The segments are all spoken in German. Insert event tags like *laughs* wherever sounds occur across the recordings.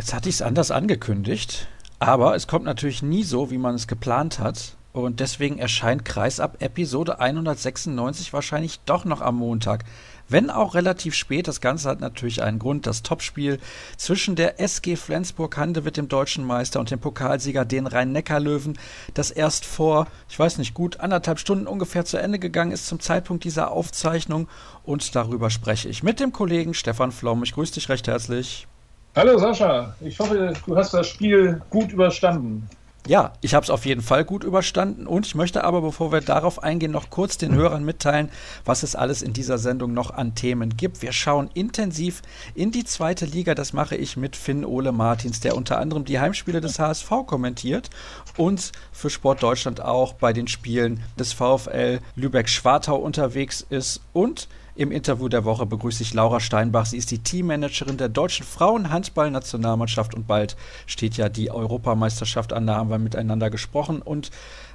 Jetzt hatte ich es anders angekündigt, aber es kommt natürlich nie so, wie man es geplant hat. Und deswegen erscheint Kreisab Episode 196 wahrscheinlich doch noch am Montag. Wenn auch relativ spät, das Ganze hat natürlich einen Grund. Das Topspiel zwischen der SG Flensburg-Handewitt, dem deutschen Meister, und dem Pokalsieger, den Rhein-Neckar-Löwen, das erst vor, ich weiß nicht, gut anderthalb Stunden ungefähr zu Ende gegangen ist zum Zeitpunkt dieser Aufzeichnung. Und darüber spreche ich mit dem Kollegen Stefan Flom. Ich grüße dich recht herzlich. Hallo Sascha, ich hoffe, du hast das Spiel gut überstanden. Ja, ich habe es auf jeden Fall gut überstanden und ich möchte aber, bevor wir darauf eingehen, noch kurz den Hörern mitteilen, was es alles in dieser Sendung noch an Themen gibt. Wir schauen intensiv in die zweite Liga. Das mache ich mit Finn Ole Martins, der unter anderem die Heimspiele des HSV kommentiert und für Sport Deutschland auch bei den Spielen des VfL Lübeck-Schwartau unterwegs ist und im Interview der Woche begrüße ich Laura Steinbach. Sie ist die Teammanagerin der deutschen Frauenhandballnationalmannschaft und bald steht ja die Europameisterschaft an. Da haben wir miteinander gesprochen und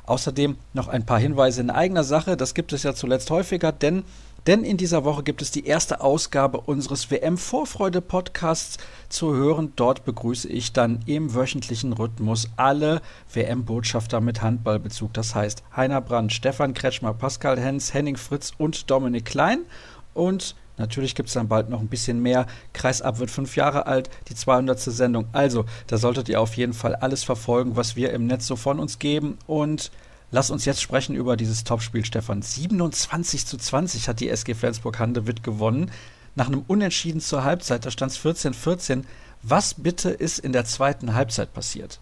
außerdem noch ein paar Hinweise in eigener Sache. Das gibt es ja zuletzt häufiger, denn denn in dieser Woche gibt es die erste Ausgabe unseres WM-Vorfreude-Podcasts zu hören. Dort begrüße ich dann im wöchentlichen Rhythmus alle WM-Botschafter mit Handballbezug. Das heißt Heiner Brandt, Stefan Kretschmer, Pascal Hens, Henning Fritz und Dominik Klein. Und Natürlich gibt es dann bald noch ein bisschen mehr. Kreisab wird fünf Jahre alt, die 200. Sendung. Also, da solltet ihr auf jeden Fall alles verfolgen, was wir im Netz so von uns geben. Und Lass uns jetzt sprechen über dieses Topspiel, Stefan. 27 zu 20 hat die SG Flensburg-Handewitt gewonnen. Nach einem Unentschieden zur Halbzeit, da stand es 14-14. Was bitte ist in der zweiten Halbzeit passiert?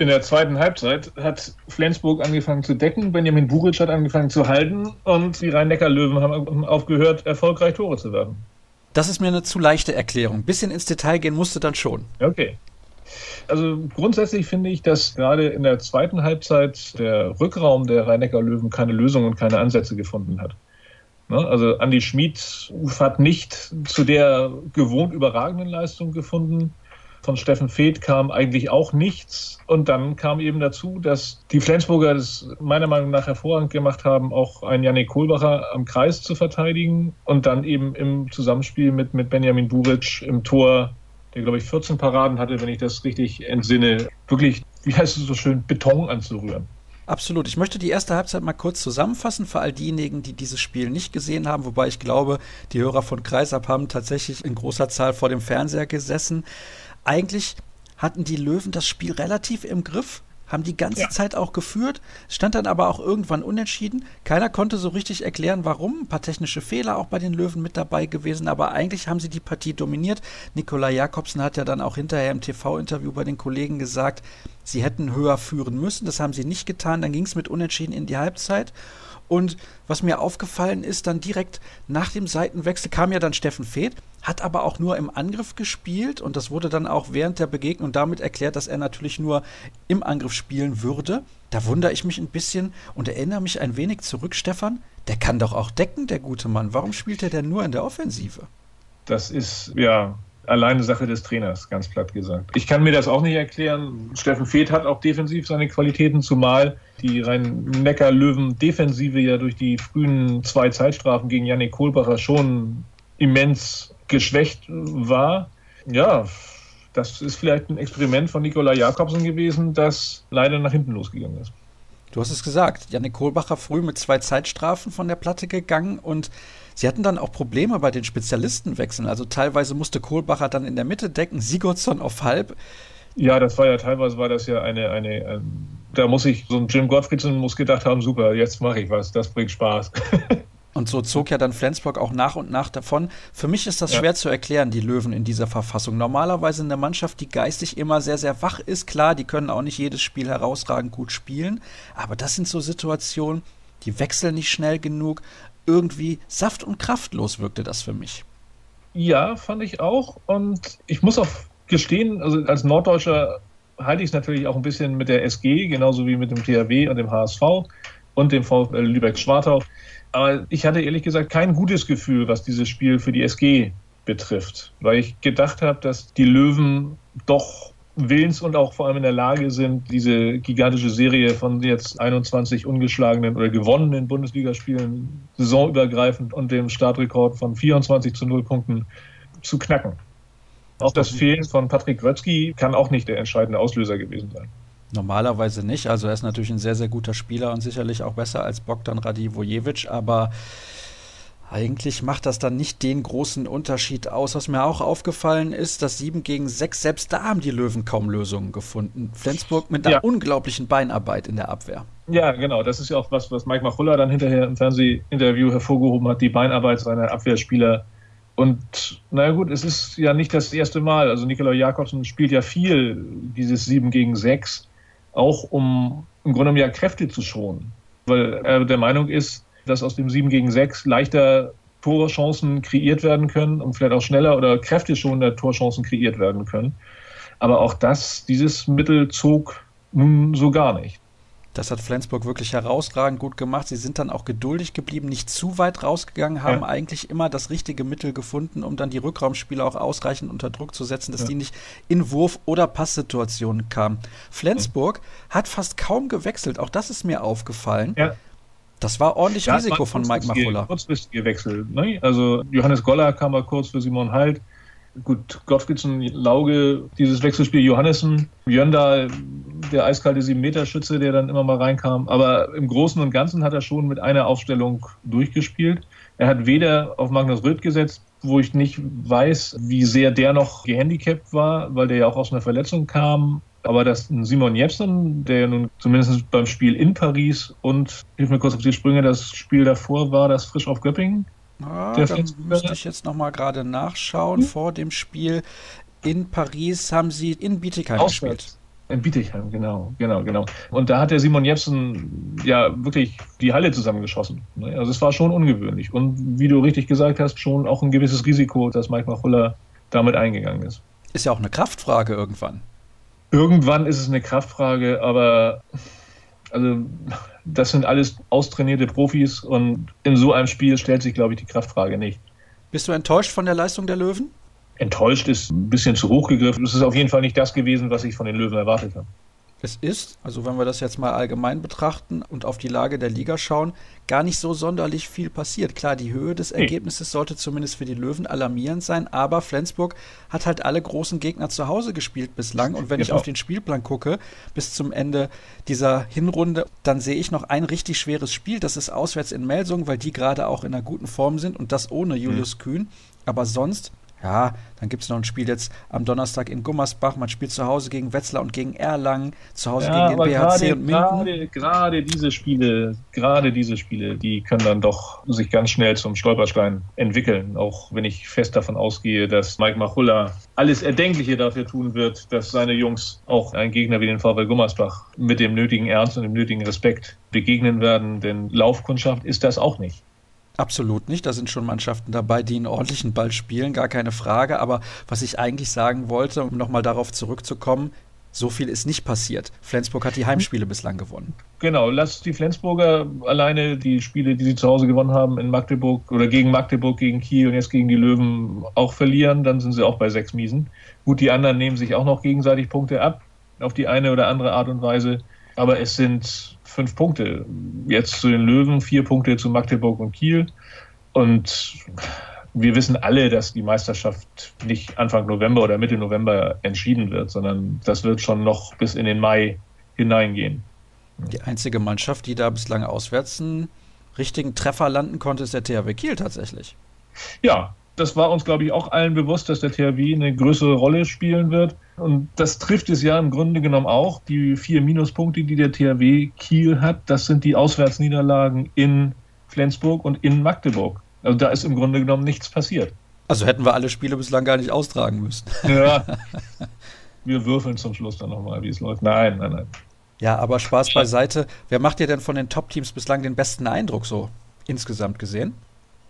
In der zweiten Halbzeit hat Flensburg angefangen zu decken, Benjamin Buric hat angefangen zu halten und die Rhein-Neckar-Löwen haben aufgehört, erfolgreich Tore zu werfen. Das ist mir eine zu leichte Erklärung. Bisschen ins Detail gehen musste dann schon. Okay. Also grundsätzlich finde ich, dass gerade in der zweiten Halbzeit der Rückraum der Rhein-Neckar-Löwen keine Lösung und keine Ansätze gefunden hat. Ne? Also Andy Schmid hat nicht zu der gewohnt überragenden Leistung gefunden. Von Steffen Feeth kam eigentlich auch nichts. Und dann kam eben dazu, dass die Flensburger das meiner Meinung nach hervorragend gemacht haben, auch einen Janik Kohlbacher am Kreis zu verteidigen und dann eben im Zusammenspiel mit, mit Benjamin Buric im Tor der, glaube ich, 14 Paraden hatte, wenn ich das richtig entsinne, wirklich, wie heißt es so schön, Beton anzurühren. Absolut. Ich möchte die erste Halbzeit mal kurz zusammenfassen für all diejenigen, die dieses Spiel nicht gesehen haben, wobei ich glaube, die Hörer von Kreisab haben tatsächlich in großer Zahl vor dem Fernseher gesessen. Eigentlich hatten die Löwen das Spiel relativ im Griff haben die ganze ja. Zeit auch geführt, stand dann aber auch irgendwann unentschieden. Keiner konnte so richtig erklären, warum. Ein paar technische Fehler auch bei den Löwen mit dabei gewesen, aber eigentlich haben sie die Partie dominiert. Nikolai Jakobsen hat ja dann auch hinterher im TV-Interview bei den Kollegen gesagt, sie hätten höher führen müssen. Das haben sie nicht getan. Dann ging es mit Unentschieden in die Halbzeit. Und was mir aufgefallen ist, dann direkt nach dem Seitenwechsel kam ja dann Steffen Feeth, hat aber auch nur im Angriff gespielt und das wurde dann auch während der Begegnung damit erklärt, dass er natürlich nur im Angriff spielen würde. Da wundere ich mich ein bisschen und erinnere mich ein wenig zurück, Stefan. Der kann doch auch decken, der gute Mann. Warum spielt er denn nur in der Offensive? Das ist ja alleine Sache des Trainers, ganz platt gesagt. Ich kann mir das auch nicht erklären. Steffen Feeth hat auch defensiv seine Qualitäten, zumal die Rhein-Neckar-Löwen-Defensive ja durch die frühen zwei Zeitstrafen gegen Yannick Kohlbacher schon immens geschwächt war. Ja, das ist vielleicht ein Experiment von Nikola Jakobsen gewesen, das leider nach hinten losgegangen ist. Du hast es gesagt, Janik Kohlbacher früh mit zwei Zeitstrafen von der Platte gegangen und sie hatten dann auch Probleme bei den Spezialistenwechseln. Also teilweise musste Kohlbacher dann in der Mitte decken, Sigurdsson auf halb. Ja, das war ja teilweise war das ja eine, eine, eine ähm, da muss ich, so ein Jim Gottfriedson muss gedacht haben, super, jetzt mache ich was, das bringt Spaß. *laughs* Und so zog ja dann Flensburg auch nach und nach davon. Für mich ist das ja. schwer zu erklären, die Löwen in dieser Verfassung. Normalerweise eine Mannschaft, die geistig immer sehr, sehr wach ist. Klar, die können auch nicht jedes Spiel herausragend gut spielen. Aber das sind so Situationen, die wechseln nicht schnell genug. Irgendwie saft- und kraftlos wirkte das für mich. Ja, fand ich auch. Und ich muss auch gestehen, also als Norddeutscher halte ich es natürlich auch ein bisschen mit der SG, genauso wie mit dem THW und dem HSV und dem VfL Lübeck-Schwartau. Aber ich hatte ehrlich gesagt kein gutes Gefühl, was dieses Spiel für die SG betrifft, weil ich gedacht habe, dass die Löwen doch willens und auch vor allem in der Lage sind, diese gigantische Serie von jetzt 21 ungeschlagenen oder gewonnenen Bundesligaspielen saisonübergreifend und dem Startrekord von 24 zu 0 Punkten zu knacken. Auch das Fehlen von Patrick Grötzky kann auch nicht der entscheidende Auslöser gewesen sein. Normalerweise nicht. Also er ist natürlich ein sehr, sehr guter Spieler und sicherlich auch besser als Bogdan Radivojevic, aber eigentlich macht das dann nicht den großen Unterschied aus. Was mir auch aufgefallen ist, dass 7 gegen 6, selbst da haben die Löwen kaum Lösungen gefunden. Flensburg mit einer ja. unglaublichen Beinarbeit in der Abwehr. Ja, genau. Das ist ja auch was, was Mike Machulla dann hinterher im Fernsehinterview hervorgehoben hat, die Beinarbeit seiner Abwehrspieler. Und naja gut, es ist ja nicht das erste Mal. Also Nikolai Jakobsen spielt ja viel dieses 7 gegen 6, auch um im Grunde genommen ja Kräfte zu schonen. Weil er der Meinung ist, dass aus dem 7 gegen 6 leichter Torchancen kreiert werden können und vielleicht auch schneller oder kräfteschonender Torchancen kreiert werden können. Aber auch das, dieses Mittel zog nun so gar nicht. Das hat Flensburg wirklich herausragend gut gemacht. Sie sind dann auch geduldig geblieben, nicht zu weit rausgegangen, haben ja. eigentlich immer das richtige Mittel gefunden, um dann die Rückraumspieler auch ausreichend unter Druck zu setzen, dass ja. die nicht in Wurf- oder Passsituationen kamen. Flensburg ja. hat fast kaum gewechselt, auch das ist mir aufgefallen. Das war ordentlich ja, Risiko von Mike Machulla. Kurzfristige Wechsel. Ne? Also Johannes Goller kam mal kurz für Simon Halt. Gut, Gottfriedsen, Lauge, dieses Wechselspiel Johannessen, Jöndal, der eiskalte 7-Meter-Schütze, der dann immer mal reinkam. Aber im Großen und Ganzen hat er schon mit einer Aufstellung durchgespielt. Er hat weder auf Magnus Röth gesetzt, wo ich nicht weiß, wie sehr der noch gehandicapt war, weil der ja auch aus einer Verletzung kam, aber dass Simon Jepsen, der nun zumindest beim Spiel in Paris und, hilf mir kurz auf die Sprünge, das Spiel davor war, das frisch auf Göppingen. Ah, da müsste ich jetzt nochmal gerade nachschauen. Hm? Vor dem Spiel in Paris haben sie in Bietigheim Auswärts. gespielt. In Bietigheim, genau, genau, genau. Und da hat der Simon Jepsen ja wirklich die Halle zusammengeschossen. Ne? Also es war schon ungewöhnlich. Und wie du richtig gesagt hast, schon auch ein gewisses Risiko, dass Mike Machulla damit eingegangen ist. Ist ja auch eine Kraftfrage irgendwann. Irgendwann ist es eine Kraftfrage, aber also das sind alles austrainierte Profis und in so einem Spiel stellt sich, glaube ich, die Kraftfrage nicht. Bist du enttäuscht von der Leistung der Löwen? Enttäuscht ist ein bisschen zu hoch gegriffen. Es ist auf jeden Fall nicht das gewesen, was ich von den Löwen erwartet habe. Es ist, also wenn wir das jetzt mal allgemein betrachten und auf die Lage der Liga schauen, gar nicht so sonderlich viel passiert. Klar, die Höhe des Ergebnisses sollte zumindest für die Löwen alarmierend sein, aber Flensburg hat halt alle großen Gegner zu Hause gespielt bislang. Und wenn genau. ich auf den Spielplan gucke, bis zum Ende dieser Hinrunde, dann sehe ich noch ein richtig schweres Spiel. Das ist auswärts in Melsung, weil die gerade auch in einer guten Form sind und das ohne Julius mhm. Kühn. Aber sonst ja, dann gibt es noch ein Spiel jetzt am Donnerstag in Gummersbach. Man spielt zu Hause gegen Wetzlar und gegen Erlangen, zu Hause ja, gegen den BHC grade, und Minden. Gerade, gerade diese Spiele, gerade diese Spiele, die können dann doch sich ganz schnell zum Stolperstein entwickeln. Auch wenn ich fest davon ausgehe, dass Mike Machulla alles Erdenkliche dafür tun wird, dass seine Jungs auch einen Gegner wie den VW Gummersbach mit dem nötigen Ernst und dem nötigen Respekt begegnen werden. Denn Laufkundschaft ist das auch nicht. Absolut nicht. Da sind schon Mannschaften dabei, die einen ordentlichen Ball spielen, gar keine Frage. Aber was ich eigentlich sagen wollte, um nochmal darauf zurückzukommen, so viel ist nicht passiert. Flensburg hat die Heimspiele bislang gewonnen. Genau, lass die Flensburger alleine die Spiele, die sie zu Hause gewonnen haben in Magdeburg oder gegen Magdeburg, gegen Kiel und jetzt gegen die Löwen auch verlieren, dann sind sie auch bei sechs Miesen. Gut, die anderen nehmen sich auch noch gegenseitig Punkte ab, auf die eine oder andere Art und Weise. Aber es sind fünf Punkte. Jetzt zu den Löwen, vier Punkte zu Magdeburg und Kiel. Und wir wissen alle, dass die Meisterschaft nicht Anfang November oder Mitte November entschieden wird, sondern das wird schon noch bis in den Mai hineingehen. Die einzige Mannschaft, die da bislang auswärts einen richtigen Treffer landen konnte, ist der THW Kiel tatsächlich. Ja, das war uns, glaube ich, auch allen bewusst, dass der THW eine größere Rolle spielen wird. Und das trifft es ja im Grunde genommen auch. Die vier Minuspunkte, die der THW Kiel hat, das sind die Auswärtsniederlagen in Flensburg und in Magdeburg. Also da ist im Grunde genommen nichts passiert. Also hätten wir alle Spiele bislang gar nicht austragen müssen. Ja. *laughs* Wir würfeln zum Schluss dann nochmal, wie es läuft. Nein, nein, nein. Ja, aber Spaß beiseite. Wer macht dir denn von den Top-Teams bislang den besten Eindruck so insgesamt gesehen?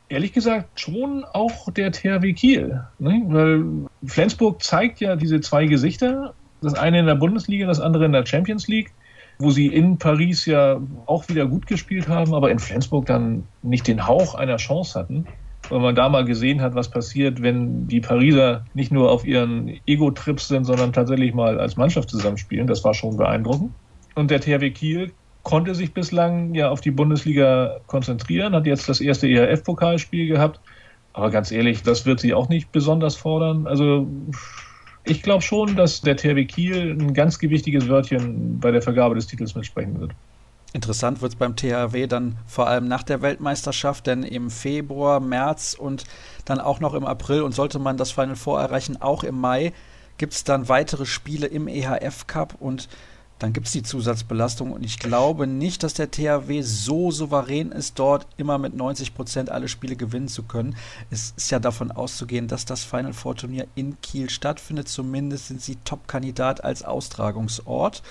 Ehrlich gesagt schon auch der THW Kiel. Ne? Weil Flensburg zeigt ja diese zwei Gesichter. Das eine in der Bundesliga, das andere in der Champions League, wo sie in Paris ja auch wieder gut gespielt haben, aber in Flensburg dann nicht den Hauch einer Chance hatten. Weil man da mal gesehen hat, was passiert, wenn die Pariser nicht nur auf ihren Ego-Trips sind, sondern tatsächlich mal als Mannschaft zusammenspielen. Das war schon beeindruckend. Und der THW Kiel konnte sich bislang ja auf die Bundesliga konzentrieren, hat jetzt das erste ERF-Pokalspiel gehabt Aber ganz ehrlich, das wird sie auch nicht besonders fordern. Also ich glaube schon, dass der THW Kiel ein ganz gewichtiges Wörtchen bei der Vergabe des Titels mitsprechen wird. Interessant wird es beim THW dann vor allem nach der Weltmeisterschaft, denn im Februar, März und dann auch noch im April und sollte man das Final Four erreichen, auch im Mai, gibt es dann weitere Spiele im EHF Cup und dann gibt es die Zusatzbelastung und ich glaube nicht, dass der THW so souverän ist, dort immer mit 90 Prozent alle Spiele gewinnen zu können. Es ist ja davon auszugehen, dass das Final Four Turnier in Kiel stattfindet. Zumindest sind sie Top-Kandidat als Austragungsort.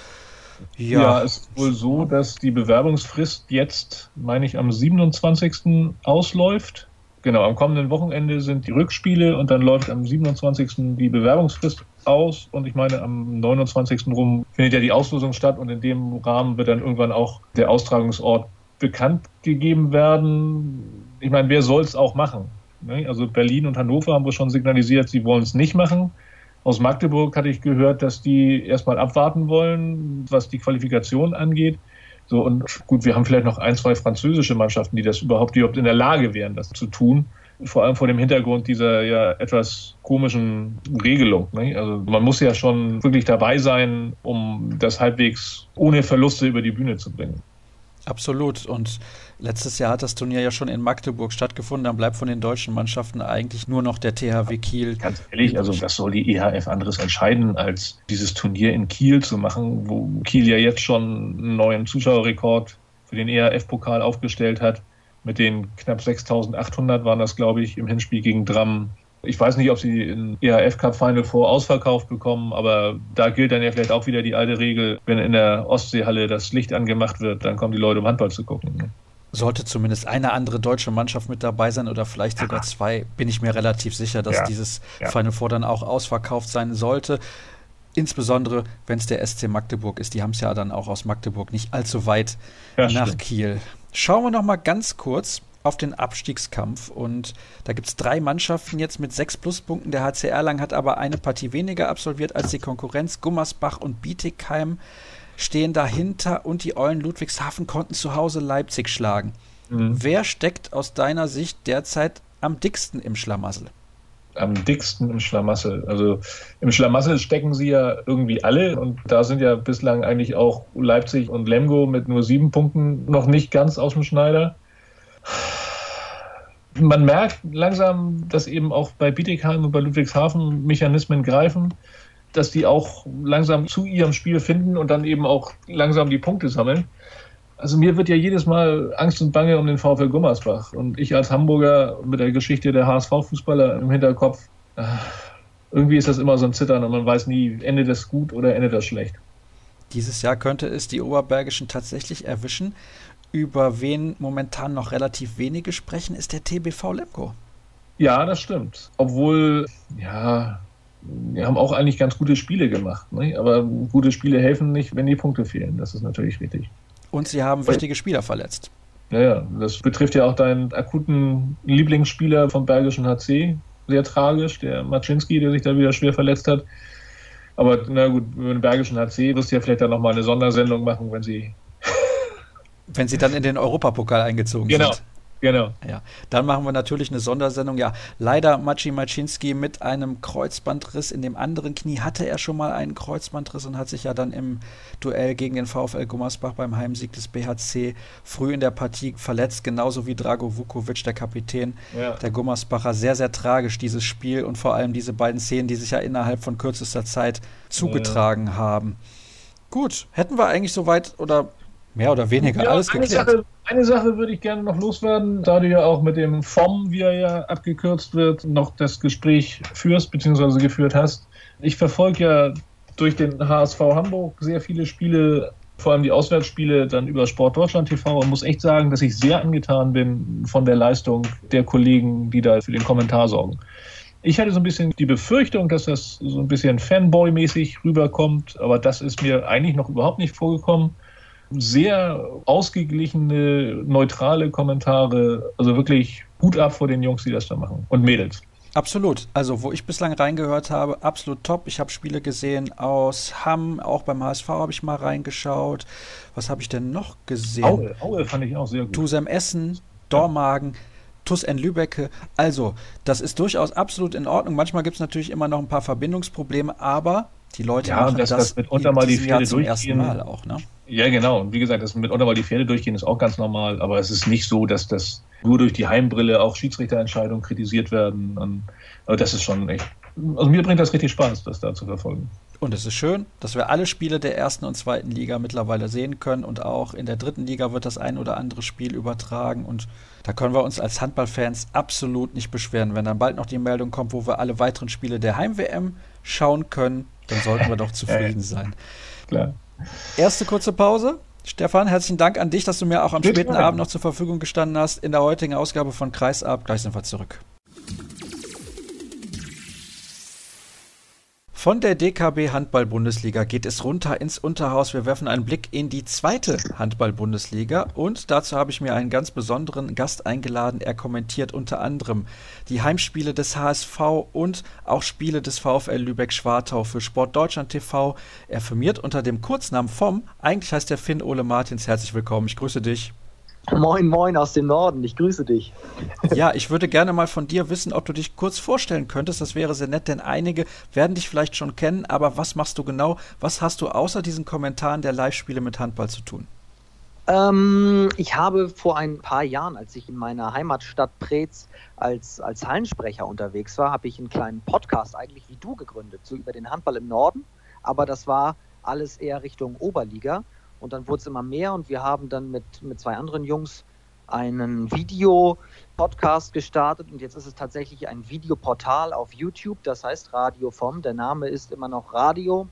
Ja, ja es ist wohl so, dass die Bewerbungsfrist jetzt, meine ich, am 27. ausläuft. Genau, am kommenden Wochenende sind die Rückspiele und dann läuft am 27. die Bewerbungsfrist aus und ich meine, am 29. rum findet ja die Auslosung statt und in dem Rahmen wird dann irgendwann auch der Austragungsort bekannt gegeben werden. Ich meine, wer soll es auch machen? Ne? Also Berlin und Hannover haben wir schon signalisiert, sie wollen es nicht machen. Aus Magdeburg hatte ich gehört, dass die erstmal abwarten wollen, was die Qualifikation angeht. So, und gut, wir haben vielleicht noch ein, zwei französische Mannschaften, die das überhaupt, die überhaupt in der Lage wären, das zu tun. Vor allem vor dem Hintergrund dieser ja etwas komischen Regelung. Ne? Also man muss ja schon wirklich dabei sein, um das halbwegs ohne Verluste über die Bühne zu bringen. Absolut. Und letztes Jahr hat das Turnier ja schon in Magdeburg stattgefunden. Dann bleibt von den deutschen Mannschaften eigentlich nur noch der THW Kiel. Ganz ehrlich, also was soll die EHF anderes entscheiden, als dieses Turnier in Kiel zu machen, wo Kiel ja jetzt schon einen neuen Zuschauerrekord für den EHF-Pokal aufgestellt hat. Mit den knapp 6800 waren das, glaube ich, im Hinspiel gegen Dram ich weiß nicht, ob sie in EHF Cup Final Four ausverkauft bekommen, aber da gilt dann ja vielleicht auch wieder die alte Regel, wenn in der Ostseehalle das Licht angemacht wird, dann kommen die Leute, um Handball zu gucken. Ne? Sollte zumindest eine andere deutsche Mannschaft mit dabei sein oder vielleicht sogar zwei, bin ich mir relativ sicher, dass ja. dieses ja. Final Four dann auch ausverkauft sein sollte. Insbesondere, wenn es der SC Magdeburg ist. Die haben es ja dann auch aus Magdeburg nicht allzu weit ja, nach stimmt. Kiel. Schauen wir noch mal ganz kurz auf den Abstiegskampf. Und da gibt es drei Mannschaften jetzt mit sechs Pluspunkten. Der HC Erlangen hat aber eine Partie weniger absolviert als die Konkurrenz. Gummersbach und Bietigheim stehen dahinter und die Eulen Ludwigshafen konnten zu Hause Leipzig schlagen. Mhm. Wer steckt aus deiner Sicht derzeit am dicksten im Schlamassel? Am dicksten im Schlamassel. Also im Schlamassel stecken sie ja irgendwie alle und da sind ja bislang eigentlich auch Leipzig und Lemgo mit nur sieben Punkten noch nicht ganz aus dem Schneider man merkt langsam, dass eben auch bei Bietigheim und bei Ludwigshafen Mechanismen greifen, dass die auch langsam zu ihrem Spiel finden und dann eben auch langsam die Punkte sammeln. Also mir wird ja jedes Mal Angst und Bange um den VfL Gummersbach. Und ich als Hamburger mit der Geschichte der HSV-Fußballer im Hinterkopf, äh, irgendwie ist das immer so ein Zittern und man weiß nie, endet das gut oder endet das schlecht. Dieses Jahr könnte es die Oberbergischen tatsächlich erwischen über wen momentan noch relativ wenige sprechen, ist der TBV Lemko. Ja, das stimmt. Obwohl, ja, wir haben auch eigentlich ganz gute Spiele gemacht. Ne? Aber gute Spiele helfen nicht, wenn die Punkte fehlen. Das ist natürlich richtig. Und sie haben wichtige Spieler verletzt. Ja, ja, das betrifft ja auch deinen akuten Lieblingsspieler vom Bergischen HC. Sehr tragisch, der Maczynski, der sich da wieder schwer verletzt hat. Aber na gut, über den Bergischen HC wirst du ja vielleicht dann nochmal eine Sondersendung machen, wenn sie wenn sie dann in den Europapokal eingezogen genau. sind. Genau. Ja, dann machen wir natürlich eine Sondersendung. Ja, leider Maciej Maczynski mit einem Kreuzbandriss in dem anderen Knie hatte er schon mal einen Kreuzbandriss und hat sich ja dann im Duell gegen den VfL Gummersbach beim Heimsieg des BHC früh in der Partie verletzt, genauso wie Drago Vukovic, der Kapitän ja. der Gummersbacher. Sehr, sehr tragisch dieses Spiel und vor allem diese beiden Szenen, die sich ja innerhalb von kürzester Zeit zugetragen ja. haben. Gut, hätten wir eigentlich soweit oder mehr oder weniger ja, alles geklärt. Eine Sache, eine Sache würde ich gerne noch loswerden, da du ja auch mit dem FOM, wie er ja abgekürzt wird, noch das Gespräch führst bzw. geführt hast. Ich verfolge ja durch den HSV Hamburg sehr viele Spiele, vor allem die Auswärtsspiele, dann über Sport Deutschland TV und muss echt sagen, dass ich sehr angetan bin von der Leistung der Kollegen, die da für den Kommentar sorgen. Ich hatte so ein bisschen die Befürchtung, dass das so ein bisschen Fanboy-mäßig rüberkommt, aber das ist mir eigentlich noch überhaupt nicht vorgekommen sehr ausgeglichene, neutrale Kommentare. Also wirklich Hut ab vor den Jungs, die das da machen. Und Mädels. Absolut. Also, wo ich bislang reingehört habe, absolut top. Ich habe Spiele gesehen aus Hamm, auch beim HSV habe ich mal reingeschaut. Was habe ich denn noch gesehen? Aue, Aue fand ich auch sehr gut. Tusem Essen, Dormagen. TUS N Lübeck. Also, das ist durchaus absolut in Ordnung. Manchmal gibt es natürlich immer noch ein paar Verbindungsprobleme, aber die Leute ja, machen das, das, mitunter mal die Pferde zum ersten Mal auch, ne? Ja, genau. Und wie gesagt, das mitunter mal die Pferde durchgehen ist auch ganz normal, aber es ist nicht so, dass das nur durch die Heimbrille auch Schiedsrichterentscheidungen kritisiert werden. Und, aber das ist schon echt. Also mir bringt das richtig Spaß, das da zu verfolgen. Und es ist schön, dass wir alle Spiele der ersten und zweiten Liga mittlerweile sehen können und auch in der dritten Liga wird das ein oder andere Spiel übertragen und da können wir uns als Handballfans absolut nicht beschweren. Wenn dann bald noch die Meldung kommt, wo wir alle weiteren Spiele der Heim-WM schauen können, dann sollten wir doch *laughs* zufrieden sein. Klar. Erste kurze Pause. Stefan, herzlichen Dank an dich, dass du mir auch am Bitte späten Abend noch zur Verfügung gestanden hast in der heutigen Ausgabe von Kreisab. Gleich sind wir zurück. Von der DKB Handball-Bundesliga geht es runter ins Unterhaus. Wir werfen einen Blick in die zweite Handball-Bundesliga und dazu habe ich mir einen ganz besonderen Gast eingeladen. Er kommentiert unter anderem die Heimspiele des HSV und auch Spiele des VfL Lübeck-Schwartau für Sport Deutschland TV. Er firmiert unter dem Kurznamen vom, eigentlich heißt er Finn Ole Martins. Herzlich willkommen, ich grüße dich. Moin, moin aus dem Norden. Ich grüße dich. Ja, ich würde gerne mal von dir wissen, ob du dich kurz vorstellen könntest. Das wäre sehr nett, denn einige werden dich vielleicht schon kennen. Aber was machst du genau? Was hast du außer diesen Kommentaren der Live-Spiele mit Handball zu tun? Ähm, ich habe vor ein paar Jahren, als ich in meiner Heimatstadt Preetz als, als Hallensprecher unterwegs war, habe ich einen kleinen Podcast eigentlich wie du gegründet, so über den Handball im Norden. Aber das war alles eher Richtung Oberliga. Und dann wurde es immer mehr und wir haben dann mit, mit zwei anderen Jungs einen Videopodcast gestartet und jetzt ist es tatsächlich ein Videoportal auf YouTube, das heißt Radio vom. Der Name ist immer noch Radio,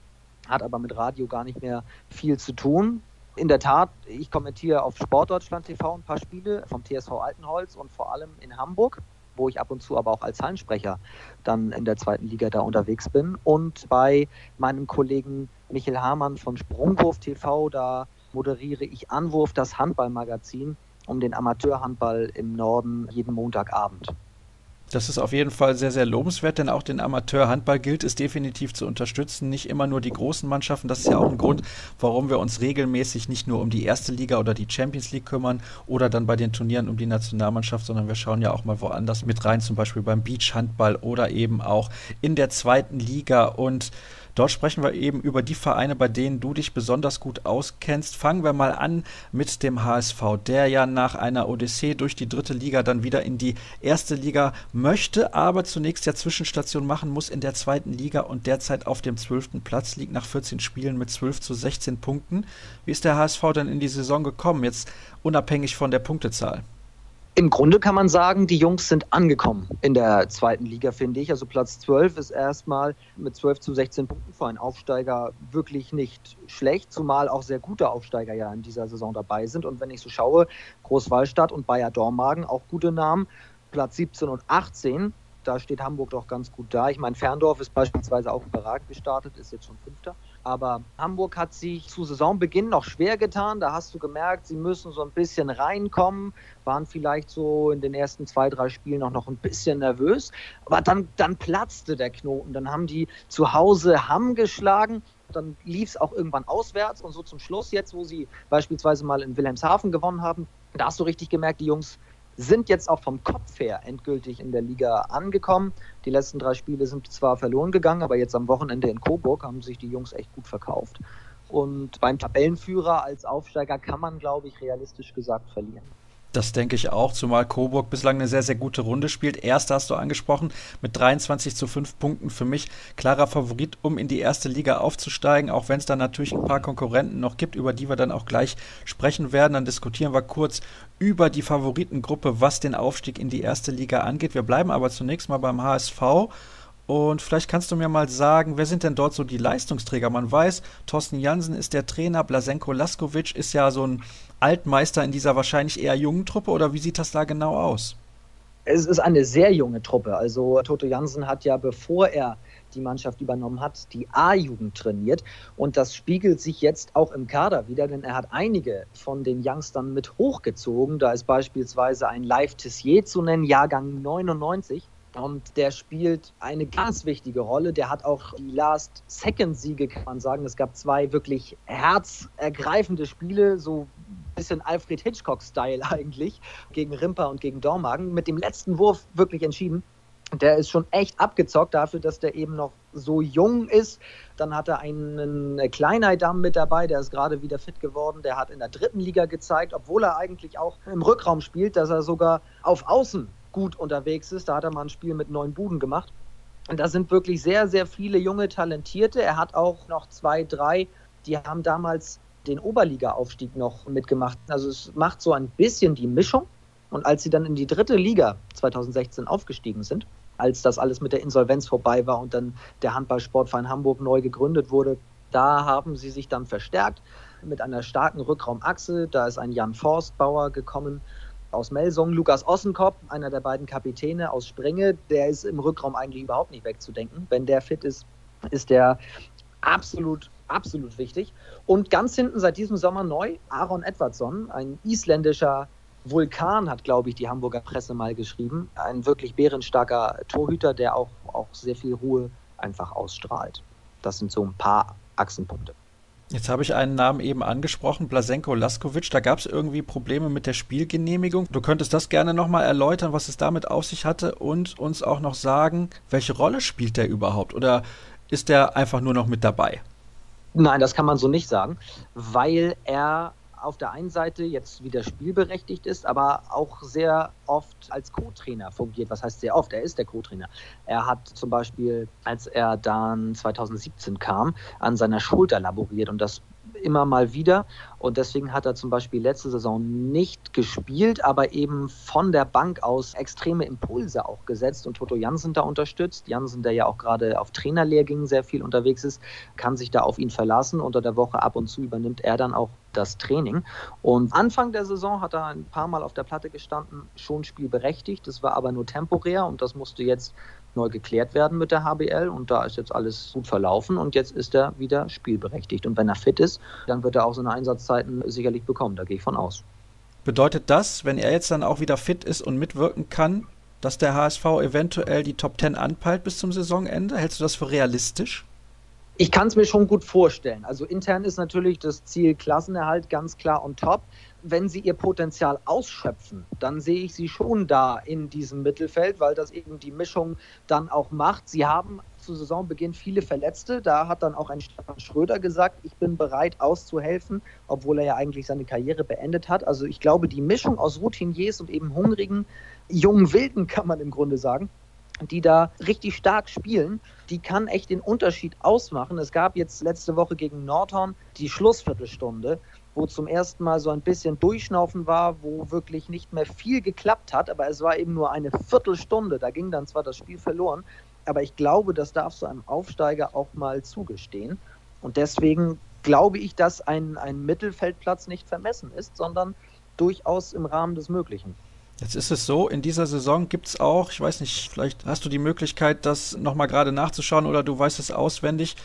hat aber mit Radio gar nicht mehr viel zu tun. In der Tat, ich kommentiere auf Sportdeutschland TV ein paar Spiele vom TSV Altenholz und vor allem in Hamburg, wo ich ab und zu aber auch als Hallensprecher dann in der zweiten Liga da unterwegs bin. Und bei meinem Kollegen Michael Hamann von Sprungwurf TV. Da moderiere ich Anwurf, das Handballmagazin, um den Amateurhandball im Norden jeden Montagabend. Das ist auf jeden Fall sehr, sehr lobenswert, denn auch den Amateurhandball gilt es definitiv zu unterstützen. Nicht immer nur die großen Mannschaften. Das ist ja auch ein Grund, warum wir uns regelmäßig nicht nur um die erste Liga oder die Champions League kümmern oder dann bei den Turnieren um die Nationalmannschaft, sondern wir schauen ja auch mal woanders mit rein, zum Beispiel beim Beachhandball oder eben auch in der zweiten Liga. Und Dort sprechen wir eben über die Vereine, bei denen du dich besonders gut auskennst. Fangen wir mal an mit dem HSV, der ja nach einer Odyssee durch die dritte Liga dann wieder in die erste Liga möchte, aber zunächst ja Zwischenstation machen muss in der zweiten Liga und derzeit auf dem zwölften Platz liegt nach 14 Spielen mit 12 zu 16 Punkten. Wie ist der HSV denn in die Saison gekommen, jetzt unabhängig von der Punktezahl? Im Grunde kann man sagen, die Jungs sind angekommen in der zweiten Liga, finde ich. Also Platz 12 ist erstmal mit 12 zu 16 Punkten für einen Aufsteiger wirklich nicht schlecht, zumal auch sehr gute Aufsteiger ja in dieser Saison dabei sind. Und wenn ich so schaue, Großwallstadt und Bayer Dormagen, auch gute Namen, Platz 17 und 18, da steht Hamburg doch ganz gut da. Ich meine, Ferndorf ist beispielsweise auch überragend gestartet, ist jetzt schon Fünfter. Aber Hamburg hat sich zu Saisonbeginn noch schwer getan. Da hast du gemerkt, sie müssen so ein bisschen reinkommen, waren vielleicht so in den ersten zwei, drei Spielen auch noch ein bisschen nervös. Aber dann, dann platzte der Knoten. Dann haben die zu Hause Hamm geschlagen. Dann lief es auch irgendwann auswärts und so zum Schluss jetzt, wo sie beispielsweise mal in Wilhelmshaven gewonnen haben, da hast du richtig gemerkt, die Jungs sind jetzt auch vom Kopf her endgültig in der Liga angekommen. Die letzten drei Spiele sind zwar verloren gegangen, aber jetzt am Wochenende in Coburg haben sich die Jungs echt gut verkauft. Und beim Tabellenführer als Aufsteiger kann man, glaube ich, realistisch gesagt verlieren. Das denke ich auch, zumal Coburg bislang eine sehr, sehr gute Runde spielt. Erster hast du angesprochen, mit 23 zu 5 Punkten für mich klarer Favorit, um in die erste Liga aufzusteigen, auch wenn es dann natürlich ein paar Konkurrenten noch gibt, über die wir dann auch gleich sprechen werden. Dann diskutieren wir kurz über die Favoritengruppe, was den Aufstieg in die erste Liga angeht. Wir bleiben aber zunächst mal beim HSV. Und vielleicht kannst du mir mal sagen, wer sind denn dort so die Leistungsträger? Man weiß, Thorsten Jansen ist der Trainer, Blasenko Laskovic ist ja so ein Altmeister in dieser wahrscheinlich eher jungen Truppe oder wie sieht das da genau aus? Es ist eine sehr junge Truppe. Also Toto Jansen hat ja, bevor er die Mannschaft übernommen hat, die A-Jugend trainiert. Und das spiegelt sich jetzt auch im Kader wieder, denn er hat einige von den Youngstern mit hochgezogen. Da ist beispielsweise ein Live Tissier zu nennen, Jahrgang 99. Und der spielt eine ganz wichtige Rolle. Der hat auch die Last-Second-Siege, kann man sagen. Es gab zwei wirklich herzergreifende Spiele, so bisschen Alfred Hitchcock-Style *laughs* eigentlich gegen Rimper und gegen Dormagen. Mit dem letzten Wurf wirklich entschieden. Der ist schon echt abgezockt dafür, dass der eben noch so jung ist. Dann hat er einen Kleinheidam mit dabei, der ist gerade wieder fit geworden. Der hat in der dritten Liga gezeigt, obwohl er eigentlich auch im Rückraum spielt, dass er sogar auf Außen gut unterwegs ist. Da hat er mal ein Spiel mit neun Buden gemacht. Und da sind wirklich sehr, sehr viele junge Talentierte. Er hat auch noch zwei, drei, die haben damals den Oberliga-Aufstieg noch mitgemacht. Also es macht so ein bisschen die Mischung. Und als sie dann in die dritte Liga 2016 aufgestiegen sind, als das alles mit der Insolvenz vorbei war und dann der Handballsportverein Hamburg neu gegründet wurde, da haben sie sich dann verstärkt mit einer starken Rückraumachse. Da ist ein Jan Forstbauer gekommen aus Melsung, Lukas Ossenkopf, einer der beiden Kapitäne aus Springe, der ist im Rückraum eigentlich überhaupt nicht wegzudenken. Wenn der fit ist, ist der absolut, absolut wichtig. Und ganz hinten seit diesem Sommer neu Aaron Edwardsson, ein isländischer Vulkan, hat, glaube ich, die Hamburger Presse mal geschrieben. Ein wirklich bärenstarker Torhüter, der auch, auch sehr viel Ruhe einfach ausstrahlt. Das sind so ein paar Achsenpunkte. Jetzt habe ich einen Namen eben angesprochen, Blasenko Laskovic. Da gab es irgendwie Probleme mit der Spielgenehmigung. Du könntest das gerne nochmal erläutern, was es damit auf sich hatte und uns auch noch sagen, welche Rolle spielt der überhaupt? Oder ist der einfach nur noch mit dabei? Nein, das kann man so nicht sagen, weil er auf der einen Seite jetzt wieder spielberechtigt ist, aber auch sehr oft als Co-Trainer fungiert. Was heißt sehr oft? Er ist der Co-Trainer. Er hat zum Beispiel, als er dann 2017 kam, an seiner Schulter laboriert und das immer mal wieder. Und deswegen hat er zum Beispiel letzte Saison nicht gespielt, aber eben von der Bank aus extreme Impulse auch gesetzt und Toto Jansen da unterstützt. Jansen, der ja auch gerade auf Trainerlehrgängen sehr viel unterwegs ist, kann sich da auf ihn verlassen. Unter der Woche ab und zu übernimmt er dann auch das Training. Und Anfang der Saison hat er ein paar Mal auf der Platte gestanden, schon spielberechtigt. Das war aber nur temporär und das musste jetzt neu geklärt werden mit der HBL und da ist jetzt alles gut verlaufen und jetzt ist er wieder spielberechtigt. Und wenn er fit ist, dann wird er auch seine Einsatzzeiten sicherlich bekommen, da gehe ich von aus. Bedeutet das, wenn er jetzt dann auch wieder fit ist und mitwirken kann, dass der HSV eventuell die Top 10 anpeilt bis zum Saisonende? Hältst du das für realistisch? Ich kann es mir schon gut vorstellen. Also intern ist natürlich das Ziel Klassenerhalt ganz klar on top wenn sie ihr Potenzial ausschöpfen, dann sehe ich sie schon da in diesem Mittelfeld, weil das eben die Mischung dann auch macht. Sie haben zu Saisonbeginn viele Verletzte. Da hat dann auch ein Stefan Schröder gesagt, ich bin bereit auszuhelfen, obwohl er ja eigentlich seine Karriere beendet hat. Also ich glaube, die Mischung aus Routiniers und eben hungrigen, jungen Wilden *laughs* kann man im Grunde sagen, die da richtig stark spielen, die kann echt den Unterschied ausmachen. Es gab jetzt letzte Woche gegen Nordhorn die Schlussviertelstunde wo zum ersten Mal so ein bisschen Durchschnaufen war, wo wirklich nicht mehr viel geklappt hat, aber es war eben nur eine Viertelstunde. Da ging dann zwar das Spiel verloren, aber ich glaube, das darf so einem Aufsteiger auch mal zugestehen. Und deswegen glaube ich, dass ein, ein Mittelfeldplatz nicht vermessen ist, sondern durchaus im Rahmen des Möglichen. Jetzt ist es so, in dieser Saison gibt es auch, ich weiß nicht, vielleicht hast du die Möglichkeit, das nochmal gerade nachzuschauen oder du weißt es auswendig,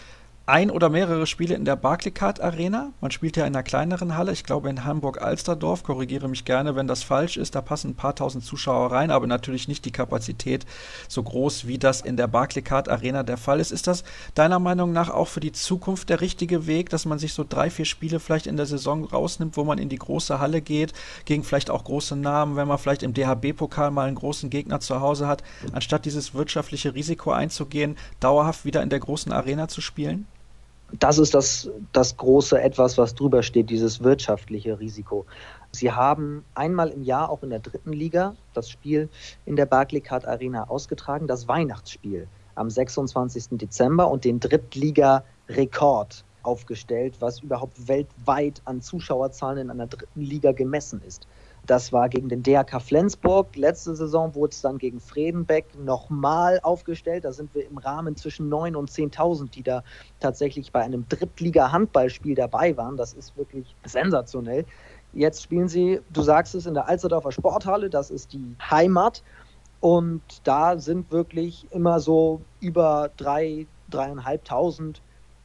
ein oder mehrere Spiele in der Barclaycard Arena. Man spielt ja in einer kleineren Halle, ich glaube in Hamburg-Alsterdorf. Korrigiere mich gerne, wenn das falsch ist. Da passen ein paar tausend Zuschauer rein, aber natürlich nicht die Kapazität so groß, wie das in der Barclaycard Arena der Fall ist. Ist das deiner Meinung nach auch für die Zukunft der richtige Weg, dass man sich so drei, vier Spiele vielleicht in der Saison rausnimmt, wo man in die große Halle geht, gegen vielleicht auch große Namen, wenn man vielleicht im DHB-Pokal mal einen großen Gegner zu Hause hat, anstatt dieses wirtschaftliche Risiko einzugehen, dauerhaft wieder in der großen Arena zu spielen? Das ist das, das große Etwas, was drüber steht, dieses wirtschaftliche Risiko. Sie haben einmal im Jahr auch in der dritten Liga das Spiel in der Barclaycard Arena ausgetragen, das Weihnachtsspiel am 26. Dezember und den Drittliga-Rekord aufgestellt, was überhaupt weltweit an Zuschauerzahlen in einer dritten Liga gemessen ist. Das war gegen den DRK Flensburg. Letzte Saison wurde es dann gegen Fredenbeck nochmal aufgestellt. Da sind wir im Rahmen zwischen 9.000 und 10.000, die da tatsächlich bei einem Drittliga-Handballspiel dabei waren. Das ist wirklich sensationell. Jetzt spielen sie, du sagst es, in der Alsterdorfer Sporthalle. Das ist die Heimat. Und da sind wirklich immer so über 3.000, 3.500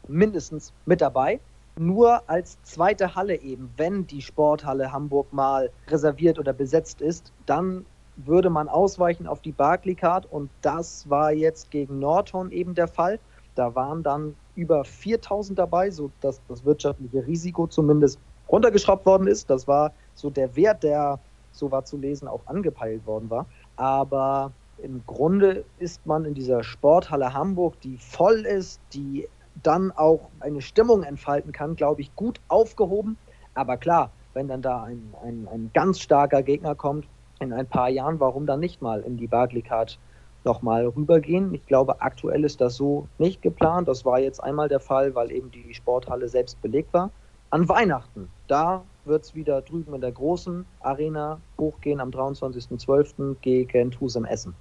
mindestens mit dabei nur als zweite Halle eben, wenn die Sporthalle Hamburg mal reserviert oder besetzt ist, dann würde man ausweichen auf die Barclaycard und das war jetzt gegen Nordhorn eben der Fall. Da waren dann über 4000 dabei, so dass das wirtschaftliche Risiko zumindest runtergeschraubt worden ist. Das war so der Wert, der, so war zu lesen, auch angepeilt worden war. Aber im Grunde ist man in dieser Sporthalle Hamburg, die voll ist, die dann auch eine Stimmung entfalten kann, glaube ich, gut aufgehoben. Aber klar, wenn dann da ein, ein, ein ganz starker Gegner kommt in ein paar Jahren, warum dann nicht mal in die Barclaycard nochmal rübergehen? Ich glaube, aktuell ist das so nicht geplant. Das war jetzt einmal der Fall, weil eben die Sporthalle selbst belegt war. An Weihnachten, da wird es wieder drüben in der großen Arena hochgehen am 23.12. gegen Tusem Essen.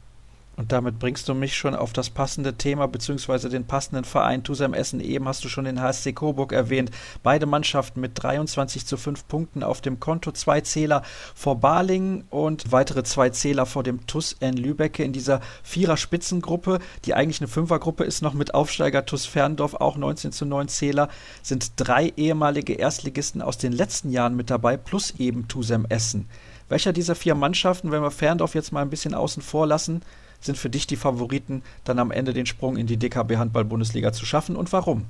Und damit bringst du mich schon auf das passende Thema beziehungsweise den passenden Verein Tusem Essen. Eben hast du schon den HSC Coburg erwähnt. Beide Mannschaften mit 23 zu 5 Punkten auf dem Konto. Zwei Zähler vor Balingen und weitere zwei Zähler vor dem TUS N Lübecke in dieser Vierer-Spitzengruppe, die eigentlich eine Fünfergruppe ist, noch mit Aufsteiger TUS Ferndorf, auch 19 zu 9 Zähler, sind drei ehemalige Erstligisten aus den letzten Jahren mit dabei, plus eben Tusem Essen. Welcher dieser vier Mannschaften, wenn wir Ferndorf jetzt mal ein bisschen außen vor lassen, sind für dich die Favoriten, dann am Ende den Sprung in die DKB Handball-Bundesliga zu schaffen und warum?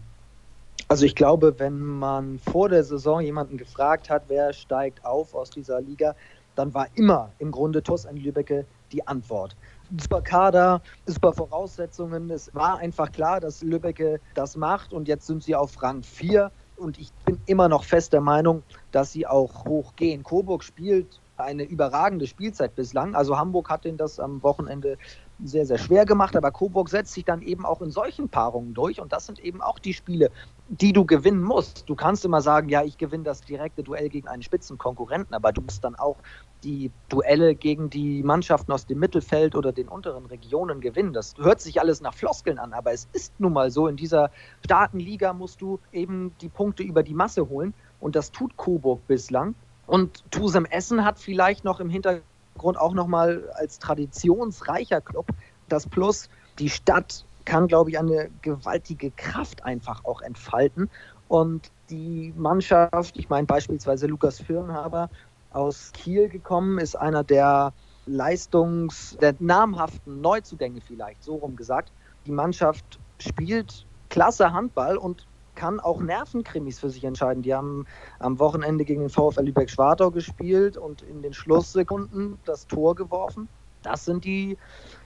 Also ich glaube, wenn man vor der Saison jemanden gefragt hat, wer steigt auf aus dieser Liga, dann war immer im Grunde TuS an Lübecke die Antwort. Super Kader, super Voraussetzungen. Es war einfach klar, dass Lübecke das macht und jetzt sind sie auf Rang 4 und ich bin immer noch fest der Meinung, dass sie auch hochgehen. Coburg spielt eine überragende Spielzeit bislang. Also Hamburg hat den das am Wochenende sehr, sehr schwer gemacht, aber Coburg setzt sich dann eben auch in solchen Paarungen durch und das sind eben auch die Spiele, die du gewinnen musst. Du kannst immer sagen, ja, ich gewinne das direkte Duell gegen einen Spitzenkonkurrenten, aber du musst dann auch die Duelle gegen die Mannschaften aus dem Mittelfeld oder den unteren Regionen gewinnen. Das hört sich alles nach Floskeln an, aber es ist nun mal so, in dieser starken Liga musst du eben die Punkte über die Masse holen und das tut Coburg bislang. Und Tusem Essen hat vielleicht noch im Hintergrund auch nochmal als traditionsreicher Club das Plus. Die Stadt kann, glaube ich, eine gewaltige Kraft einfach auch entfalten. Und die Mannschaft, ich meine beispielsweise Lukas Firnhaber aus Kiel gekommen, ist einer der Leistungs-, der namhaften Neuzugänge vielleicht, so rum gesagt. Die Mannschaft spielt klasse Handball und kann auch Nervenkrimis für sich entscheiden. Die haben am Wochenende gegen den VfL Lübeck-Schwartau gespielt und in den Schlusssekunden das Tor geworfen. Das sind die,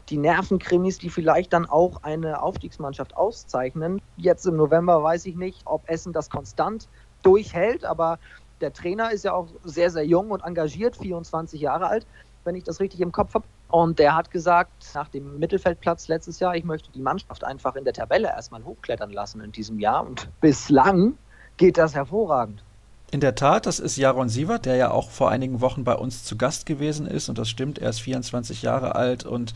die Nervenkrimis, die vielleicht dann auch eine Aufstiegsmannschaft auszeichnen. Jetzt im November weiß ich nicht, ob Essen das konstant durchhält, aber der Trainer ist ja auch sehr, sehr jung und engagiert, 24 Jahre alt, wenn ich das richtig im Kopf habe. Und der hat gesagt, nach dem Mittelfeldplatz letztes Jahr, ich möchte die Mannschaft einfach in der Tabelle erstmal hochklettern lassen in diesem Jahr. Und bislang geht das hervorragend. In der Tat, das ist Jaron Sievert, der ja auch vor einigen Wochen bei uns zu Gast gewesen ist. Und das stimmt, er ist 24 Jahre alt und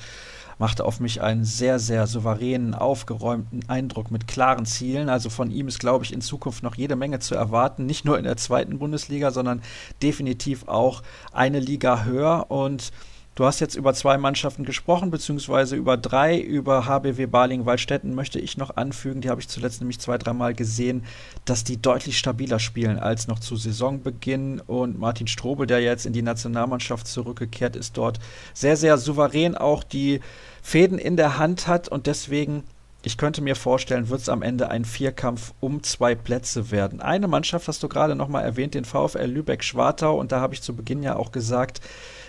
machte auf mich einen sehr, sehr souveränen, aufgeräumten Eindruck mit klaren Zielen. Also von ihm ist, glaube ich, in Zukunft noch jede Menge zu erwarten. Nicht nur in der zweiten Bundesliga, sondern definitiv auch eine Liga höher. Und Du hast jetzt über zwei Mannschaften gesprochen, beziehungsweise über drei. Über HBW Baling-Waldstätten möchte ich noch anfügen. Die habe ich zuletzt nämlich zwei, dreimal gesehen, dass die deutlich stabiler spielen als noch zu Saisonbeginn. Und Martin Strobel, der jetzt in die Nationalmannschaft zurückgekehrt ist, dort sehr, sehr souverän auch die Fäden in der Hand hat und deswegen ich könnte mir vorstellen, wird es am Ende ein Vierkampf um zwei Plätze werden. Eine Mannschaft hast du gerade nochmal erwähnt, den VfL Lübeck-Schwartau. Und da habe ich zu Beginn ja auch gesagt,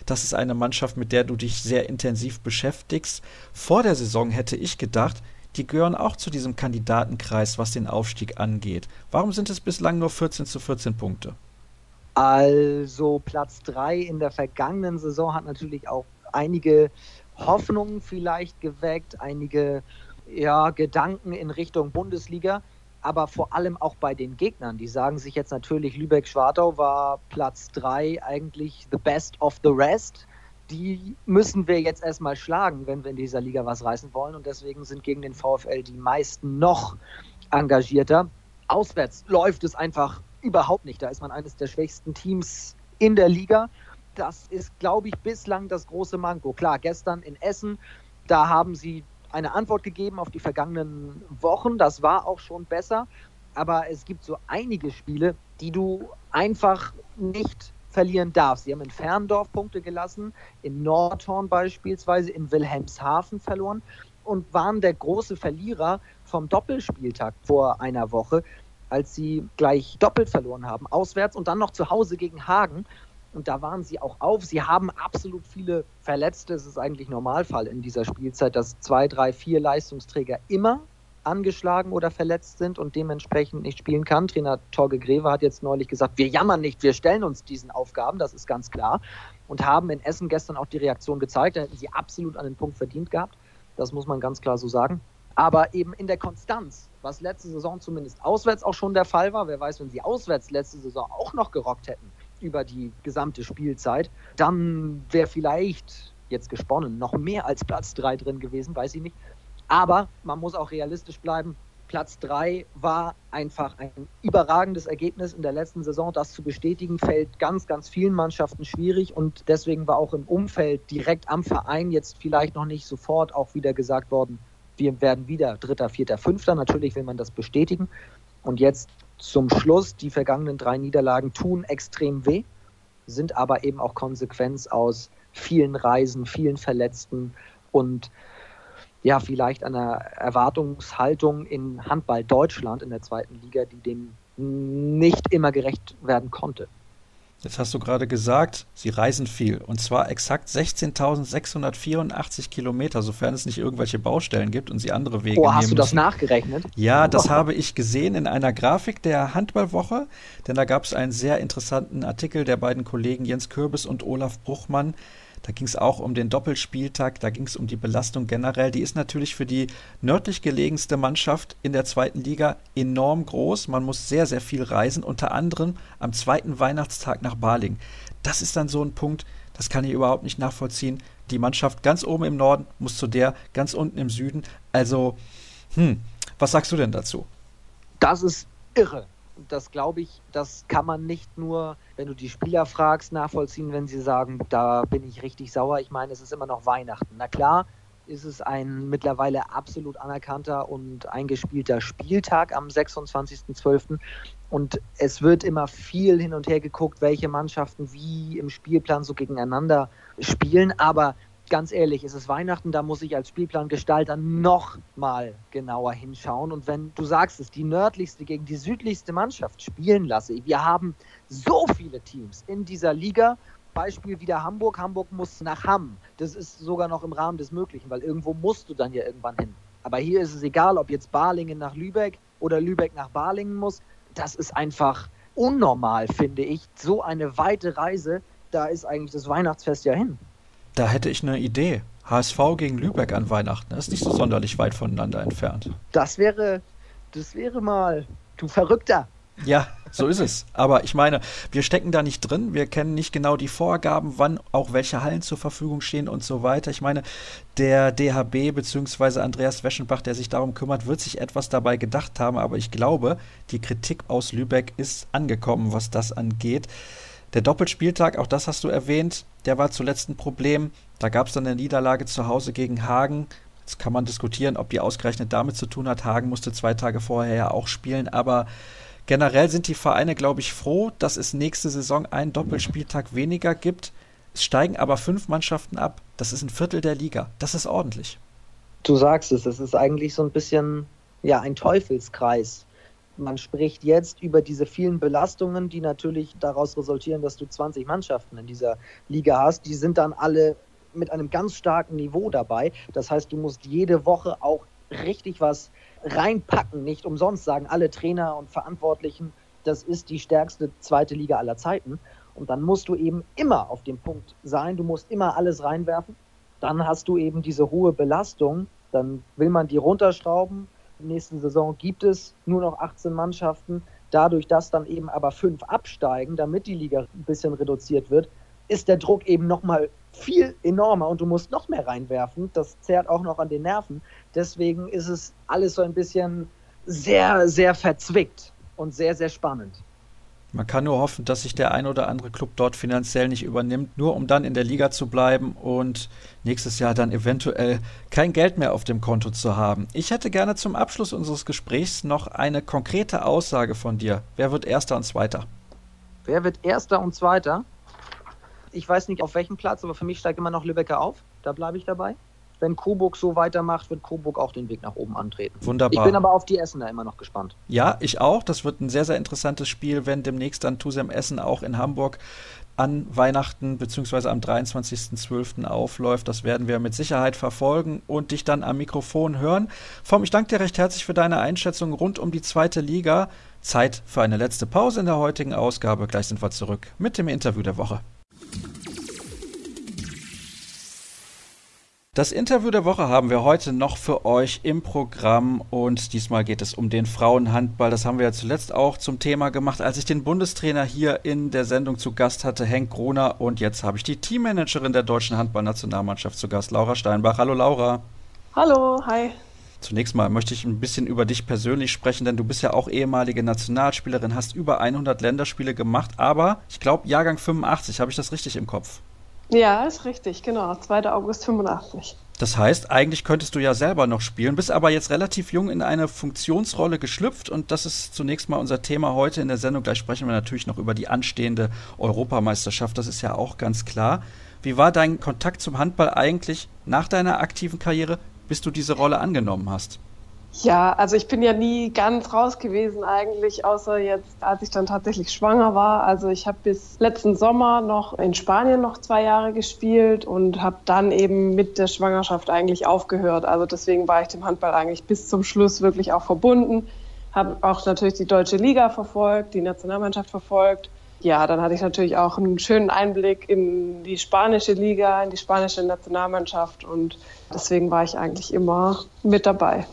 das ist eine Mannschaft, mit der du dich sehr intensiv beschäftigst. Vor der Saison hätte ich gedacht, die gehören auch zu diesem Kandidatenkreis, was den Aufstieg angeht. Warum sind es bislang nur 14 zu 14 Punkte? Also Platz 3 in der vergangenen Saison hat natürlich auch einige Hoffnungen vielleicht geweckt, einige ja, Gedanken in Richtung Bundesliga, aber vor allem auch bei den Gegnern. Die sagen sich jetzt natürlich, Lübeck-Schwartau war Platz 3 eigentlich the best of the rest. Die müssen wir jetzt erstmal schlagen, wenn wir in dieser Liga was reißen wollen. Und deswegen sind gegen den VfL die meisten noch engagierter. Auswärts läuft es einfach überhaupt nicht. Da ist man eines der schwächsten Teams in der Liga. Das ist, glaube ich, bislang das große Manko. Klar, gestern in Essen, da haben sie eine Antwort gegeben auf die vergangenen Wochen. Das war auch schon besser. Aber es gibt so einige Spiele, die du einfach nicht verlieren darfst. Sie haben in Ferndorf Punkte gelassen, in Nordhorn beispielsweise, in Wilhelmshaven verloren und waren der große Verlierer vom Doppelspieltag vor einer Woche. als sie gleich doppelt verloren haben, auswärts und dann noch zu Hause gegen Hagen. Und da waren sie auch auf. Sie haben absolut viele Verletzte. Es ist eigentlich Normalfall in dieser Spielzeit, dass zwei, drei, vier Leistungsträger immer angeschlagen oder verletzt sind und dementsprechend nicht spielen kann. Trainer Torge Greve hat jetzt neulich gesagt, wir jammern nicht, wir stellen uns diesen Aufgaben, das ist ganz klar. Und haben in Essen gestern auch die Reaktion gezeigt. Da hätten sie absolut einen Punkt verdient gehabt. Das muss man ganz klar so sagen. Aber eben in der Konstanz, was letzte Saison zumindest auswärts auch schon der Fall war, wer weiß, wenn sie auswärts letzte Saison auch noch gerockt hätten über die gesamte Spielzeit, dann wäre vielleicht jetzt gesponnen noch mehr als Platz 3 drin gewesen, weiß ich nicht. Aber man muss auch realistisch bleiben. Platz 3 war einfach ein überragendes Ergebnis in der letzten Saison. Das zu bestätigen, fällt ganz, ganz vielen Mannschaften schwierig und deswegen war auch im Umfeld direkt am Verein jetzt vielleicht noch nicht sofort auch wieder gesagt worden, wir werden wieder Dritter, Vierter, Fünfter. Natürlich will man das bestätigen. Und jetzt zum Schluss, die vergangenen drei Niederlagen tun extrem weh, sind aber eben auch Konsequenz aus vielen Reisen, vielen Verletzten und ja, vielleicht einer Erwartungshaltung in Handball Deutschland in der zweiten Liga, die dem nicht immer gerecht werden konnte. Jetzt hast du gerade gesagt, sie reisen viel. Und zwar exakt 16.684 Kilometer, sofern es nicht irgendwelche Baustellen gibt und sie andere Wege oh, nehmen hast du das müssen. nachgerechnet? Ja, das oh. habe ich gesehen in einer Grafik der Handballwoche, denn da gab es einen sehr interessanten Artikel der beiden Kollegen Jens Kürbis und Olaf Bruchmann, da ging es auch um den Doppelspieltag, da ging es um die Belastung generell. Die ist natürlich für die nördlich gelegenste Mannschaft in der zweiten Liga enorm groß. Man muss sehr, sehr viel reisen, unter anderem am zweiten Weihnachtstag nach Baling. Das ist dann so ein Punkt, das kann ich überhaupt nicht nachvollziehen. Die Mannschaft ganz oben im Norden muss zu der ganz unten im Süden. Also, hm, was sagst du denn dazu? Das ist irre das glaube ich, das kann man nicht nur, wenn du die Spieler fragst, nachvollziehen, wenn sie sagen, da bin ich richtig sauer. Ich meine, es ist immer noch Weihnachten. Na klar, ist es ein mittlerweile absolut anerkannter und eingespielter Spieltag am 26.12. Und es wird immer viel hin und her geguckt, welche Mannschaften wie im Spielplan so gegeneinander spielen. Aber ganz ehrlich, es ist Weihnachten, da muss ich als Spielplangestalter noch mal genauer hinschauen. Und wenn du sagst es, die nördlichste gegen die südlichste Mannschaft spielen lasse, wir haben so viele Teams in dieser Liga. Beispiel wieder Hamburg. Hamburg muss nach Hamm. Das ist sogar noch im Rahmen des Möglichen, weil irgendwo musst du dann ja irgendwann hin. Aber hier ist es egal, ob jetzt Balingen nach Lübeck oder Lübeck nach Balingen muss. Das ist einfach unnormal, finde ich. So eine weite Reise, da ist eigentlich das Weihnachtsfest ja hin. Da hätte ich eine Idee. HSV gegen Lübeck an Weihnachten. Das ist nicht so sonderlich weit voneinander entfernt. Das wäre, das wäre mal, du Verrückter. Ja, so ist es. Aber ich meine, wir stecken da nicht drin. Wir kennen nicht genau die Vorgaben, wann auch welche Hallen zur Verfügung stehen und so weiter. Ich meine, der DHB bzw. Andreas Weschenbach, der sich darum kümmert, wird sich etwas dabei gedacht haben. Aber ich glaube, die Kritik aus Lübeck ist angekommen, was das angeht. Der Doppelspieltag, auch das hast du erwähnt, der war zuletzt ein Problem. Da gab es dann eine Niederlage zu Hause gegen Hagen. Jetzt kann man diskutieren, ob die ausgerechnet damit zu tun hat. Hagen musste zwei Tage vorher ja auch spielen, aber generell sind die Vereine, glaube ich, froh, dass es nächste Saison einen Doppelspieltag weniger gibt. Es steigen aber fünf Mannschaften ab. Das ist ein Viertel der Liga. Das ist ordentlich. Du sagst es, es ist eigentlich so ein bisschen ja ein Teufelskreis. Man spricht jetzt über diese vielen Belastungen, die natürlich daraus resultieren, dass du 20 Mannschaften in dieser Liga hast. Die sind dann alle mit einem ganz starken Niveau dabei. Das heißt, du musst jede Woche auch richtig was reinpacken. Nicht umsonst sagen alle Trainer und Verantwortlichen, das ist die stärkste zweite Liga aller Zeiten. Und dann musst du eben immer auf dem Punkt sein. Du musst immer alles reinwerfen. Dann hast du eben diese hohe Belastung. Dann will man die runterschrauben nächsten Saison gibt es nur noch 18 Mannschaften. Dadurch, dass dann eben aber fünf absteigen, damit die Liga ein bisschen reduziert wird, ist der Druck eben nochmal viel enormer und du musst noch mehr reinwerfen. Das zerrt auch noch an den Nerven. Deswegen ist es alles so ein bisschen sehr, sehr verzwickt und sehr, sehr spannend. Man kann nur hoffen, dass sich der ein oder andere Club dort finanziell nicht übernimmt, nur um dann in der Liga zu bleiben und nächstes Jahr dann eventuell kein Geld mehr auf dem Konto zu haben. Ich hätte gerne zum Abschluss unseres Gesprächs noch eine konkrete Aussage von dir. Wer wird Erster und Zweiter? Wer wird Erster und Zweiter? Ich weiß nicht auf welchem Platz, aber für mich steigt immer noch Lübecker auf. Da bleibe ich dabei. Wenn Coburg so weitermacht, wird Coburg auch den Weg nach oben antreten. Wunderbar. Ich bin aber auf die Essener immer noch gespannt. Ja, ich auch. Das wird ein sehr, sehr interessantes Spiel, wenn demnächst dann Tusem Essen auch in Hamburg an Weihnachten bzw. am 23.12. aufläuft. Das werden wir mit Sicherheit verfolgen und dich dann am Mikrofon hören. Vom, ich danke dir recht herzlich für deine Einschätzung rund um die zweite Liga. Zeit für eine letzte Pause in der heutigen Ausgabe. Gleich sind wir zurück mit dem Interview der Woche. Das Interview der Woche haben wir heute noch für euch im Programm und diesmal geht es um den Frauenhandball. Das haben wir ja zuletzt auch zum Thema gemacht, als ich den Bundestrainer hier in der Sendung zu Gast hatte, Henk Gruner. Und jetzt habe ich die Teammanagerin der deutschen Handballnationalmannschaft zu Gast, Laura Steinbach. Hallo Laura. Hallo, hi. Zunächst mal möchte ich ein bisschen über dich persönlich sprechen, denn du bist ja auch ehemalige Nationalspielerin, hast über 100 Länderspiele gemacht, aber ich glaube Jahrgang 85, habe ich das richtig im Kopf? Ja, ist richtig, genau. 2. August 85. Das heißt, eigentlich könntest du ja selber noch spielen, bist aber jetzt relativ jung in eine Funktionsrolle geschlüpft und das ist zunächst mal unser Thema heute in der Sendung. Gleich sprechen wir natürlich noch über die anstehende Europameisterschaft, das ist ja auch ganz klar. Wie war dein Kontakt zum Handball eigentlich nach deiner aktiven Karriere, bis du diese Rolle angenommen hast? Ja, also ich bin ja nie ganz raus gewesen eigentlich, außer jetzt, als ich dann tatsächlich schwanger war. Also ich habe bis letzten Sommer noch in Spanien noch zwei Jahre gespielt und habe dann eben mit der Schwangerschaft eigentlich aufgehört. Also deswegen war ich dem Handball eigentlich bis zum Schluss wirklich auch verbunden. Habe auch natürlich die deutsche Liga verfolgt, die Nationalmannschaft verfolgt. Ja, dann hatte ich natürlich auch einen schönen Einblick in die spanische Liga, in die spanische Nationalmannschaft und deswegen war ich eigentlich immer mit dabei.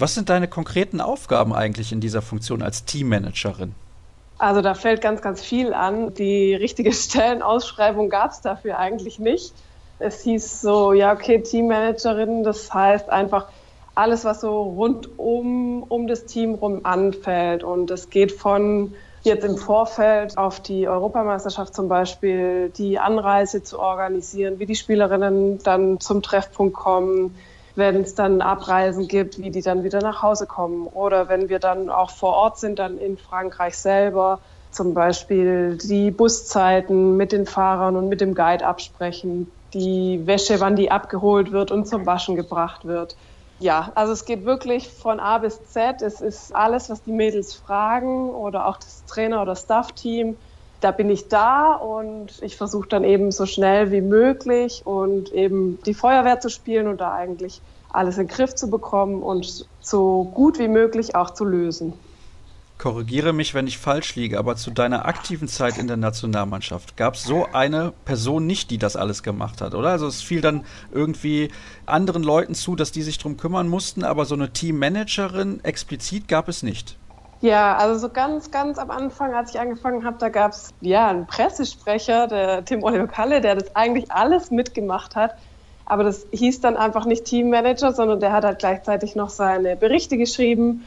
Was sind deine konkreten Aufgaben eigentlich in dieser Funktion als Teammanagerin? Also da fällt ganz, ganz viel an. Die richtige *laughs* Stellenausschreibung gab es dafür eigentlich nicht. Es hieß so, ja, okay, Teammanagerin, das heißt einfach alles, was so rund um, um das Team rum anfällt. Und es geht von jetzt im Vorfeld auf die Europameisterschaft zum Beispiel, die Anreise zu organisieren, wie die Spielerinnen dann zum Treffpunkt kommen, wenn es dann Abreisen gibt, wie die dann wieder nach Hause kommen. Oder wenn wir dann auch vor Ort sind, dann in Frankreich selber, zum Beispiel die Buszeiten mit den Fahrern und mit dem Guide absprechen, die Wäsche, wann die abgeholt wird und zum Waschen gebracht wird. Ja, also es geht wirklich von A bis Z. Es ist alles, was die Mädels fragen oder auch das Trainer- oder Staff-Team. Da bin ich da und ich versuche dann eben so schnell wie möglich und eben die Feuerwehr zu spielen und da eigentlich alles in den Griff zu bekommen und so gut wie möglich auch zu lösen. Korrigiere mich, wenn ich falsch liege, aber zu deiner aktiven Zeit in der Nationalmannschaft gab es so eine Person nicht, die das alles gemacht hat, oder? Also es fiel dann irgendwie anderen Leuten zu, dass die sich darum kümmern mussten, aber so eine Teammanagerin explizit gab es nicht. Ja, also so ganz, ganz am Anfang, als ich angefangen habe, da gab es ja einen Pressesprecher, der Tim Oliver Kalle, der das eigentlich alles mitgemacht hat. Aber das hieß dann einfach nicht Teammanager, sondern der hat halt gleichzeitig noch seine Berichte geschrieben.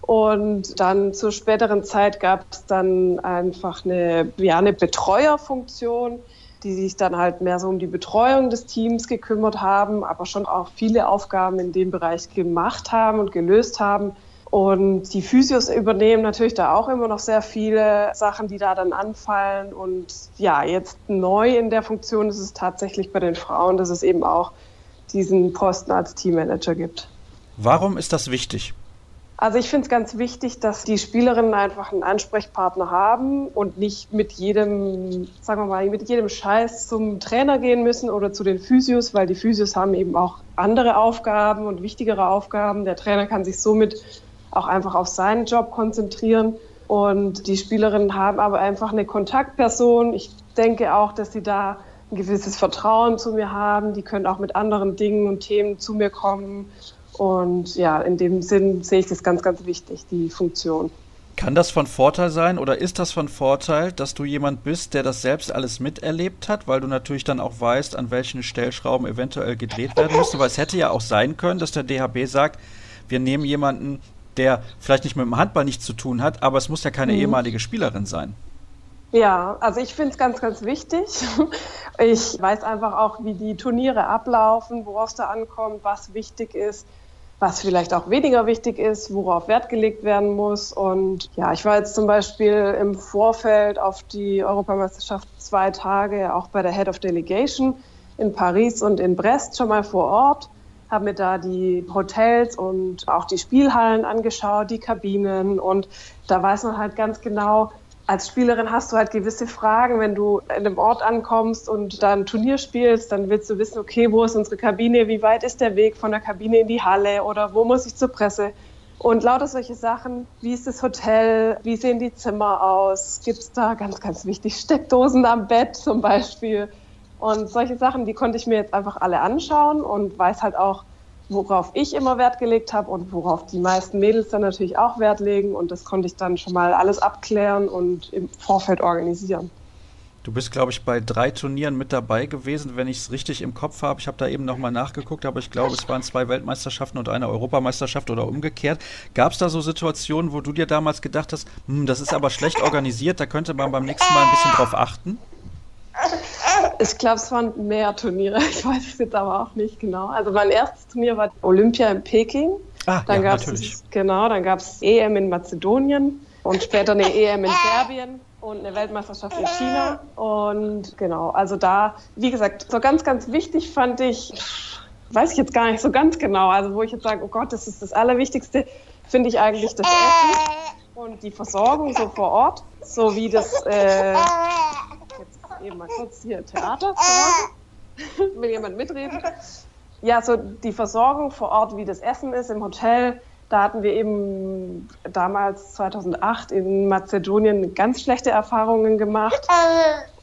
Und dann zur späteren Zeit gab es dann einfach eine, ja, eine Betreuerfunktion, die sich dann halt mehr so um die Betreuung des Teams gekümmert haben, aber schon auch viele Aufgaben in dem Bereich gemacht haben und gelöst haben. Und die Physios übernehmen natürlich da auch immer noch sehr viele Sachen, die da dann anfallen. Und ja, jetzt neu in der Funktion ist es tatsächlich bei den Frauen, dass es eben auch diesen Posten als Teammanager gibt. Warum ist das wichtig? Also ich finde es ganz wichtig, dass die Spielerinnen einfach einen Ansprechpartner haben und nicht mit jedem, sagen wir mal, mit jedem Scheiß zum Trainer gehen müssen oder zu den Physios, weil die Physios haben eben auch andere Aufgaben und wichtigere Aufgaben. Der Trainer kann sich somit auch einfach auf seinen Job konzentrieren. Und die Spielerinnen haben aber einfach eine Kontaktperson. Ich denke auch, dass sie da ein gewisses Vertrauen zu mir haben. Die können auch mit anderen Dingen und Themen zu mir kommen. Und ja, in dem Sinn sehe ich das ganz, ganz wichtig, die Funktion. Kann das von Vorteil sein oder ist das von Vorteil, dass du jemand bist, der das selbst alles miterlebt hat, weil du natürlich dann auch weißt, an welchen Stellschrauben eventuell gedreht werden müssen? Weil es hätte ja auch sein können, dass der DHB sagt, wir nehmen jemanden, der vielleicht nicht mit dem Handball nichts zu tun hat, aber es muss ja keine mhm. ehemalige Spielerin sein. Ja, also ich finde es ganz, ganz wichtig. *laughs* Ich weiß einfach auch, wie die Turniere ablaufen, worauf es da ankommt, was wichtig ist, was vielleicht auch weniger wichtig ist, worauf Wert gelegt werden muss. Und ja, ich war jetzt zum Beispiel im Vorfeld auf die Europameisterschaft zwei Tage auch bei der Head of Delegation in Paris und in Brest schon mal vor Ort, habe mir da die Hotels und auch die Spielhallen angeschaut, die Kabinen. Und da weiß man halt ganz genau, als Spielerin hast du halt gewisse Fragen, wenn du in einem Ort ankommst und da ein Turnier spielst, dann willst du wissen, okay, wo ist unsere Kabine, wie weit ist der Weg von der Kabine in die Halle? Oder wo muss ich zur Presse? Und lauter solche Sachen, wie ist das Hotel, wie sehen die Zimmer aus, gibt es da ganz, ganz wichtig Steckdosen am Bett zum Beispiel. Und solche Sachen, die konnte ich mir jetzt einfach alle anschauen und weiß halt auch, worauf ich immer Wert gelegt habe und worauf die meisten Mädels dann natürlich auch Wert legen. Und das konnte ich dann schon mal alles abklären und im Vorfeld organisieren. Du bist, glaube ich, bei drei Turnieren mit dabei gewesen, wenn ich es richtig im Kopf habe. Ich habe da eben nochmal nachgeguckt, aber ich glaube, es waren zwei Weltmeisterschaften und eine Europameisterschaft oder umgekehrt. Gab es da so Situationen, wo du dir damals gedacht hast, hm, das ist aber schlecht organisiert, da könnte man beim nächsten Mal ein bisschen drauf achten? *laughs* Ich glaube, es waren mehr Turniere. Ich weiß es jetzt aber auch nicht genau. Also mein erstes Turnier war Olympia in Peking. Ah, dann ja, natürlich. Genau, dann gab es EM in Mazedonien und später eine EM in Serbien und eine Weltmeisterschaft in China. Und genau, also da, wie gesagt, so ganz, ganz wichtig fand ich, weiß ich jetzt gar nicht so ganz genau, also wo ich jetzt sage, oh Gott, das ist das Allerwichtigste, finde ich eigentlich das Essen und die Versorgung so vor Ort, so wie das, äh, eben mal kurz hier Theater, will jemand mitreden? Ja, so die Versorgung vor Ort, wie das Essen ist im Hotel, da hatten wir eben damals 2008 in Mazedonien ganz schlechte Erfahrungen gemacht.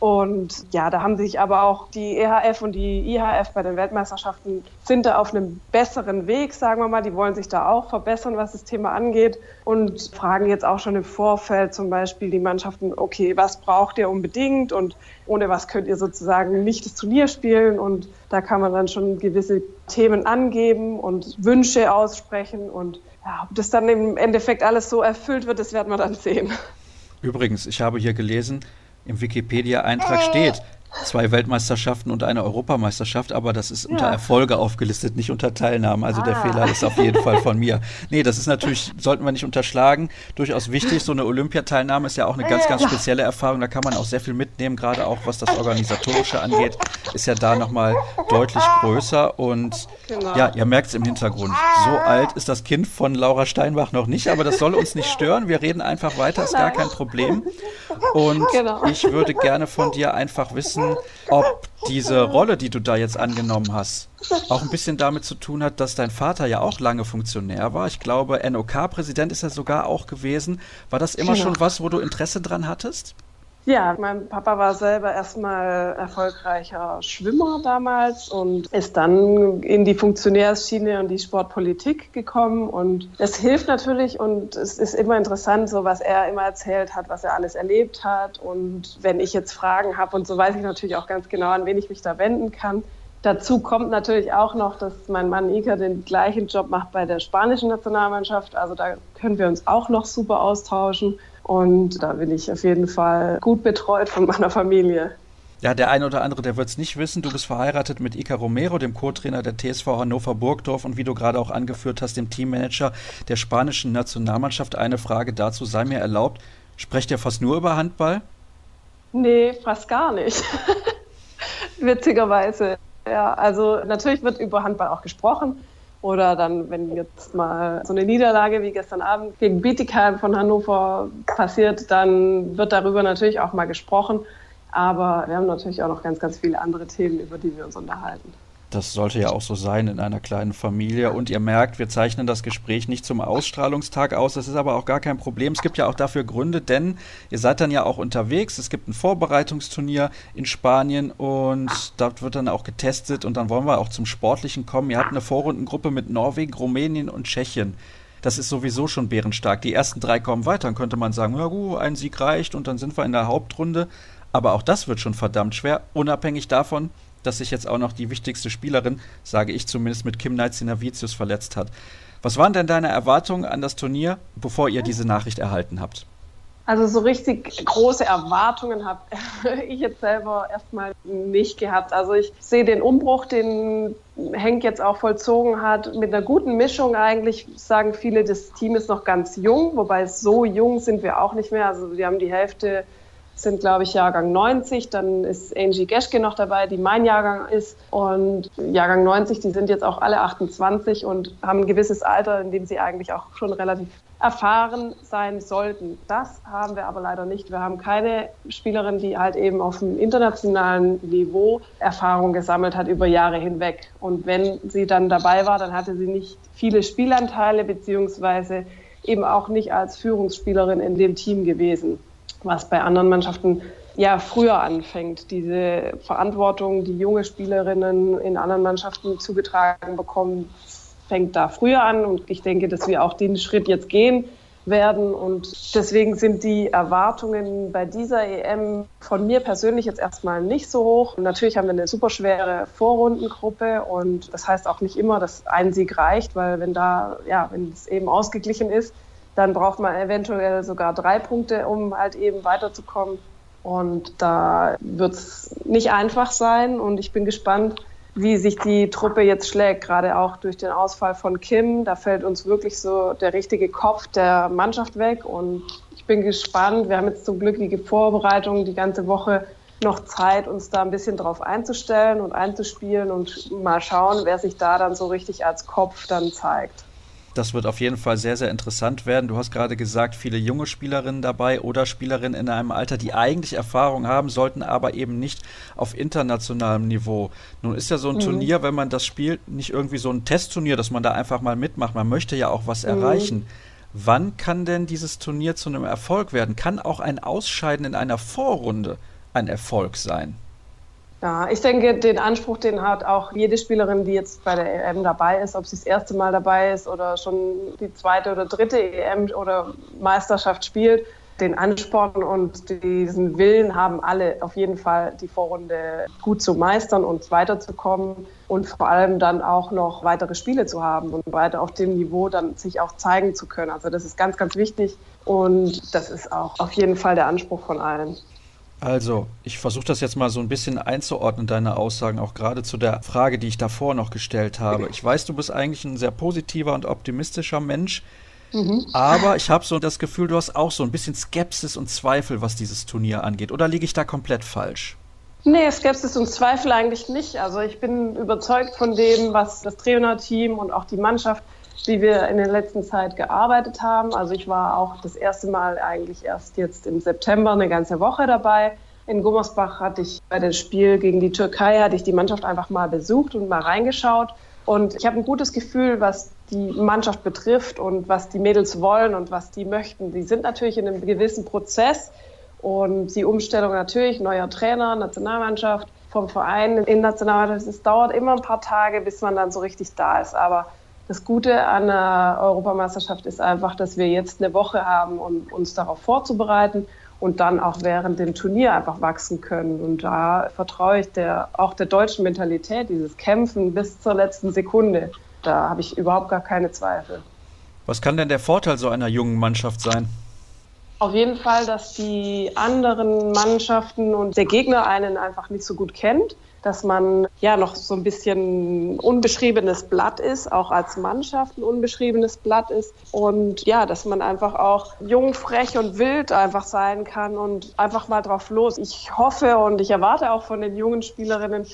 Und ja, da haben sich aber auch die EHF und die IHF bei den Weltmeisterschaften sind da auf einem besseren Weg, sagen wir mal. Die wollen sich da auch verbessern, was das Thema angeht und fragen jetzt auch schon im Vorfeld zum Beispiel die Mannschaften, okay, was braucht ihr unbedingt und ohne was könnt ihr sozusagen nicht das Turnier spielen und da kann man dann schon gewisse Themen angeben und Wünsche aussprechen und ja, ob das dann im Endeffekt alles so erfüllt wird, das werden wir dann sehen. Übrigens, ich habe hier gelesen, im Wikipedia-Eintrag steht, zwei Weltmeisterschaften und eine Europameisterschaft, aber das ist unter Ja. Erfolge aufgelistet, nicht unter Teilnahmen. Also der Ah. Fehler ist auf jeden Fall von mir. *laughs* Nee, das ist natürlich, sollten wir nicht unterschlagen, durchaus wichtig. So eine Olympiateilnahme ist ja auch eine ganz, ganz spezielle Erfahrung. Da kann man auch sehr viel mitnehmen, gerade auch was das Organisatorische angeht, ist ja da nochmal deutlich größer. Und Genau. ja, ihr merkt es im Hintergrund. So alt ist das Kind von Laura Steinbach noch nicht, aber das soll uns nicht stören. Wir reden einfach weiter, ist gar kein Problem. Und Genau. ich würde gerne von dir einfach wissen, ob diese Rolle, die du da jetzt angenommen hast, auch ein bisschen damit zu tun hat, dass dein Vater ja auch lange Funktionär war. Ich glaube, NOK-Präsident ist er sogar auch gewesen. War das immer Genau. schon was, wo du Interesse dran hattest? Ja, mein Papa war selber erstmal erfolgreicher Schwimmer damals und ist dann in die Funktionärsschiene und die Sportpolitik gekommen. Und es hilft natürlich und es ist immer interessant, so was er immer erzählt hat, was er alles erlebt hat. Und wenn ich jetzt Fragen habe und so weiß ich natürlich auch ganz genau, an wen ich mich da wenden kann. Dazu kommt natürlich auch noch, dass mein Mann Ika den gleichen Job macht bei der spanischen Nationalmannschaft. Also da können wir uns auch noch super austauschen. Und da bin ich auf jeden Fall gut betreut von meiner Familie. Ja, der eine oder andere, der wird es nicht wissen. Du bist verheiratet mit Ica Romero, dem Co-Trainer der TSV Hannover Burgdorf und wie du gerade auch angeführt hast, dem Teammanager der spanischen Nationalmannschaft. Eine Frage dazu sei mir erlaubt. Sprecht ihr fast nur über Handball? Nee, fast gar nicht. *laughs* Witzigerweise. Ja, also natürlich wird über Handball auch gesprochen. Oder dann, wenn jetzt mal so eine Niederlage wie gestern Abend gegen Bietigheim von Hannover passiert, dann wird darüber natürlich auch mal gesprochen. Aber wir haben natürlich auch noch ganz, ganz viele andere Themen, über die wir uns unterhalten. Das sollte ja auch so sein in einer kleinen Familie. Und ihr merkt, wir zeichnen das Gespräch nicht zum Ausstrahlungstag aus. Das ist aber auch gar kein Problem. Es gibt ja auch dafür Gründe, denn ihr seid dann ja auch unterwegs. Es gibt ein Vorbereitungsturnier in Spanien und dort wird dann auch getestet. Und dann wollen wir auch zum Sportlichen kommen. Ihr habt eine Vorrundengruppe mit Norwegen, Rumänien und Tschechien. Das ist sowieso schon bärenstark. Die ersten drei kommen weiter. Dann könnte man sagen, ja gut, ein Sieg reicht und dann sind wir in der Hauptrunde. Aber auch das wird schon verdammt schwer, unabhängig davon, dass sich jetzt auch noch die wichtigste Spielerin, sage ich zumindest, mit Kim Navicius verletzt hat. Was waren denn deine Erwartungen an das Turnier, bevor ihr diese Nachricht erhalten habt? Also so richtig große Erwartungen habe *laughs* ich jetzt selber erstmal nicht gehabt. Also ich sehe den Umbruch, den Henk jetzt auch vollzogen hat, mit einer guten Mischung eigentlich, sagen viele, das Team ist noch ganz jung, wobei so jung sind wir auch nicht mehr. Also wir haben die Hälfte sind, glaube ich, Jahrgang 90. Dann ist Angie Geschke noch dabei, die mein Jahrgang ist. Und Jahrgang 90, die sind jetzt auch alle 28 und haben ein gewisses Alter, in dem sie eigentlich auch schon relativ erfahren sein sollten. Das haben wir aber leider nicht. Wir haben keine Spielerin, die halt eben auf dem internationalen Niveau Erfahrung gesammelt hat über Jahre hinweg. Und wenn sie dann dabei war, dann hatte sie nicht viele Spielanteile beziehungsweise eben auch nicht als Führungsspielerin in dem Team gewesen was bei anderen Mannschaften ja früher anfängt. Diese Verantwortung, die junge Spielerinnen in anderen Mannschaften zugetragen bekommen, fängt da früher an. Und ich denke, dass wir auch den Schritt jetzt gehen werden. Und deswegen sind die Erwartungen bei dieser EM von mir persönlich jetzt erstmal nicht so hoch. Natürlich haben wir eine super schwere Vorrundengruppe und das heißt auch nicht immer, dass ein Sieg reicht, weil wenn da, ja, wenn es eben ausgeglichen ist, dann braucht man eventuell sogar drei Punkte, um halt eben weiterzukommen. Und da wird es nicht einfach sein. Und ich bin gespannt, wie sich die Truppe jetzt schlägt, gerade auch durch den Ausfall von Kim. Da fällt uns wirklich so der richtige Kopf der Mannschaft weg. Und ich bin gespannt. Wir haben jetzt zum Glück die Vorbereitung die ganze Woche noch Zeit, uns da ein bisschen drauf einzustellen und einzuspielen und mal schauen, wer sich da dann so richtig als Kopf dann zeigt. Das wird auf jeden Fall sehr, sehr interessant werden. Du hast gerade gesagt, viele junge Spielerinnen dabei oder Spielerinnen in einem Alter, die eigentlich Erfahrung haben, sollten aber eben nicht auf internationalem Niveau. Nun ist ja so ein mhm. Turnier, wenn man das spielt, nicht irgendwie so ein Testturnier, dass man da einfach mal mitmacht. Man möchte ja auch was mhm. erreichen. Wann kann denn dieses Turnier zu einem Erfolg werden? Kann auch ein Ausscheiden in einer Vorrunde ein Erfolg sein? Ja, ich denke, den Anspruch, den hat auch jede Spielerin, die jetzt bei der EM dabei ist, ob sie das erste Mal dabei ist oder schon die zweite oder dritte EM oder Meisterschaft spielt, den Ansporn und diesen Willen haben alle auf jeden Fall, die Vorrunde gut zu meistern und weiterzukommen und vor allem dann auch noch weitere Spiele zu haben und weiter auf dem Niveau dann sich auch zeigen zu können. Also das ist ganz, ganz wichtig und das ist auch auf jeden Fall der Anspruch von allen. Also, ich versuche das jetzt mal so ein bisschen einzuordnen, deine Aussagen, auch gerade zu der Frage, die ich davor noch gestellt habe. Ich weiß, du bist eigentlich ein sehr positiver und optimistischer Mensch, mhm. aber ich habe so das Gefühl, du hast auch so ein bisschen Skepsis und Zweifel, was dieses Turnier angeht. Oder liege ich da komplett falsch? Nee, Skepsis und Zweifel eigentlich nicht. Also ich bin überzeugt von dem, was das Trainerteam und auch die Mannschaft wie wir in der letzten Zeit gearbeitet haben. Also ich war auch das erste Mal eigentlich erst jetzt im September eine ganze Woche dabei. In Gummersbach hatte ich bei dem Spiel gegen die Türkei, hatte ich die Mannschaft einfach mal besucht und mal reingeschaut. Und ich habe ein gutes Gefühl, was die Mannschaft betrifft und was die Mädels wollen und was die möchten. Die sind natürlich in einem gewissen Prozess und die Umstellung natürlich, neuer Trainer, Nationalmannschaft vom Verein in Nationalmannschaft, es dauert immer ein paar Tage, bis man dann so richtig da ist. Aber das Gute an der Europameisterschaft ist einfach, dass wir jetzt eine Woche haben, um uns darauf vorzubereiten und dann auch während dem Turnier einfach wachsen können. Und da vertraue ich der, auch der deutschen Mentalität, dieses Kämpfen bis zur letzten Sekunde. Da habe ich überhaupt gar keine Zweifel. Was kann denn der Vorteil so einer jungen Mannschaft sein? Auf jeden Fall, dass die anderen Mannschaften und der Gegner einen einfach nicht so gut kennt dass man ja noch so ein bisschen unbeschriebenes Blatt ist, auch als Mannschaft ein unbeschriebenes Blatt ist und ja, dass man einfach auch jung, frech und wild einfach sein kann und einfach mal drauf los. Ich hoffe und ich erwarte auch von den jungen Spielerinnen,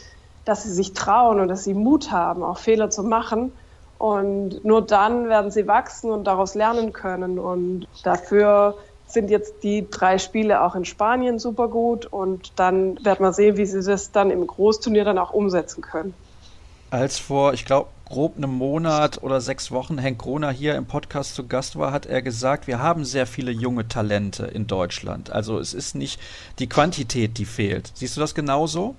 dass sie sich trauen und dass sie Mut haben, auch Fehler zu machen. Und nur dann werden sie wachsen und daraus lernen können. Und dafür sind jetzt die drei Spiele auch in Spanien super gut und dann wird man sehen, wie sie das dann im Großturnier dann auch umsetzen können. Als vor, ich glaube, grob einem Monat oder sechs Wochen Henk Kroner hier im Podcast zu Gast war, hat er gesagt, wir haben sehr viele junge Talente in Deutschland. Also es ist nicht die Quantität, die fehlt. Siehst du das genauso?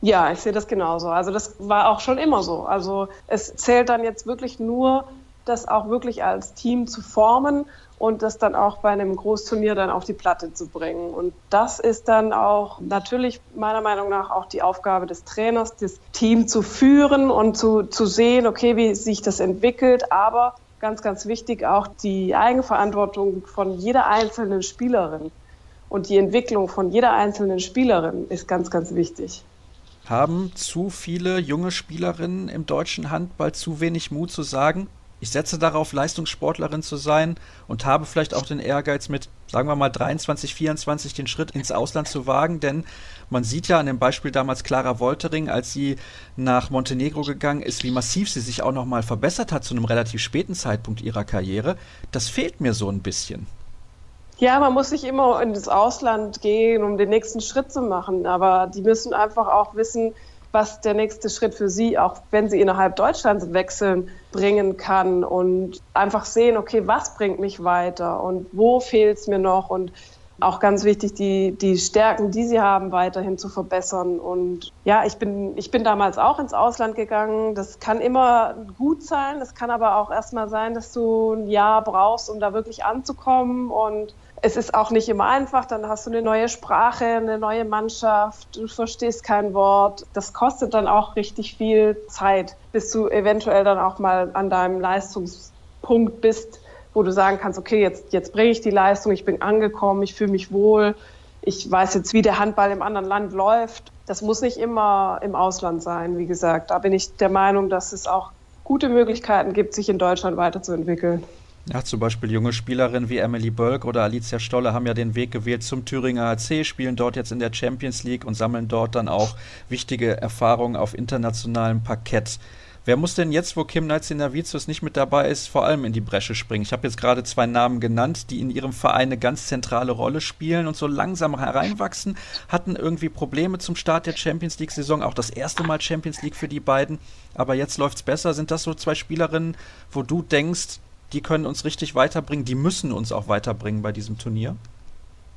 Ja, ich sehe das genauso. Also das war auch schon immer so. Also es zählt dann jetzt wirklich nur, das auch wirklich als Team zu formen und das dann auch bei einem Großturnier dann auf die Platte zu bringen. Und das ist dann auch natürlich meiner Meinung nach auch die Aufgabe des Trainers, das Team zu führen und zu, zu sehen, okay, wie sich das entwickelt, aber ganz, ganz wichtig auch die Eigenverantwortung von jeder einzelnen Spielerin und die Entwicklung von jeder einzelnen Spielerin ist ganz, ganz wichtig. Haben zu viele junge Spielerinnen im deutschen Handball zu wenig Mut zu sagen, ich setze darauf, Leistungssportlerin zu sein und habe vielleicht auch den Ehrgeiz mit, sagen wir mal, 23, 24 den Schritt ins Ausland zu wagen, denn man sieht ja an dem Beispiel damals Clara Woltering, als sie nach Montenegro gegangen ist, wie massiv sie sich auch nochmal verbessert hat zu einem relativ späten Zeitpunkt ihrer Karriere. Das fehlt mir so ein bisschen. Ja, man muss nicht immer ins Ausland gehen, um den nächsten Schritt zu machen, aber die müssen einfach auch wissen, was der nächste Schritt für sie, auch wenn sie innerhalb Deutschlands wechseln, bringen kann und einfach sehen, okay, was bringt mich weiter und wo fehlt es mir noch und auch ganz wichtig, die, die Stärken, die sie haben, weiterhin zu verbessern. Und ja, ich bin, ich bin damals auch ins Ausland gegangen. Das kann immer gut sein. Es kann aber auch erstmal sein, dass du ein Jahr brauchst, um da wirklich anzukommen. Und es ist auch nicht immer einfach. Dann hast du eine neue Sprache, eine neue Mannschaft, du verstehst kein Wort. Das kostet dann auch richtig viel Zeit, bis du eventuell dann auch mal an deinem Leistungspunkt bist, wo du sagen kannst, okay, jetzt, jetzt bringe ich die Leistung, ich bin angekommen, ich fühle mich wohl, ich weiß jetzt, wie der Handball im anderen Land läuft. Das muss nicht immer im Ausland sein, wie gesagt. Da bin ich der Meinung, dass es auch gute Möglichkeiten gibt, sich in Deutschland weiterzuentwickeln. Ja, zum Beispiel junge Spielerinnen wie Emily Bölk oder Alicia Stolle haben ja den Weg gewählt zum Thüringer HC, spielen dort jetzt in der Champions League und sammeln dort dann auch wichtige Erfahrungen auf internationalem Parkett. Wer muss denn jetzt, wo Kim Naizinavicius nicht mit dabei ist, vor allem in die Bresche springen? Ich habe jetzt gerade zwei Namen genannt, die in ihrem Verein eine ganz zentrale Rolle spielen und so langsam hereinwachsen, hatten irgendwie Probleme zum Start der Champions League-Saison, auch das erste Mal Champions League für die beiden, aber jetzt läuft es besser. Sind das so zwei Spielerinnen, wo du denkst, die können uns richtig weiterbringen, die müssen uns auch weiterbringen bei diesem Turnier?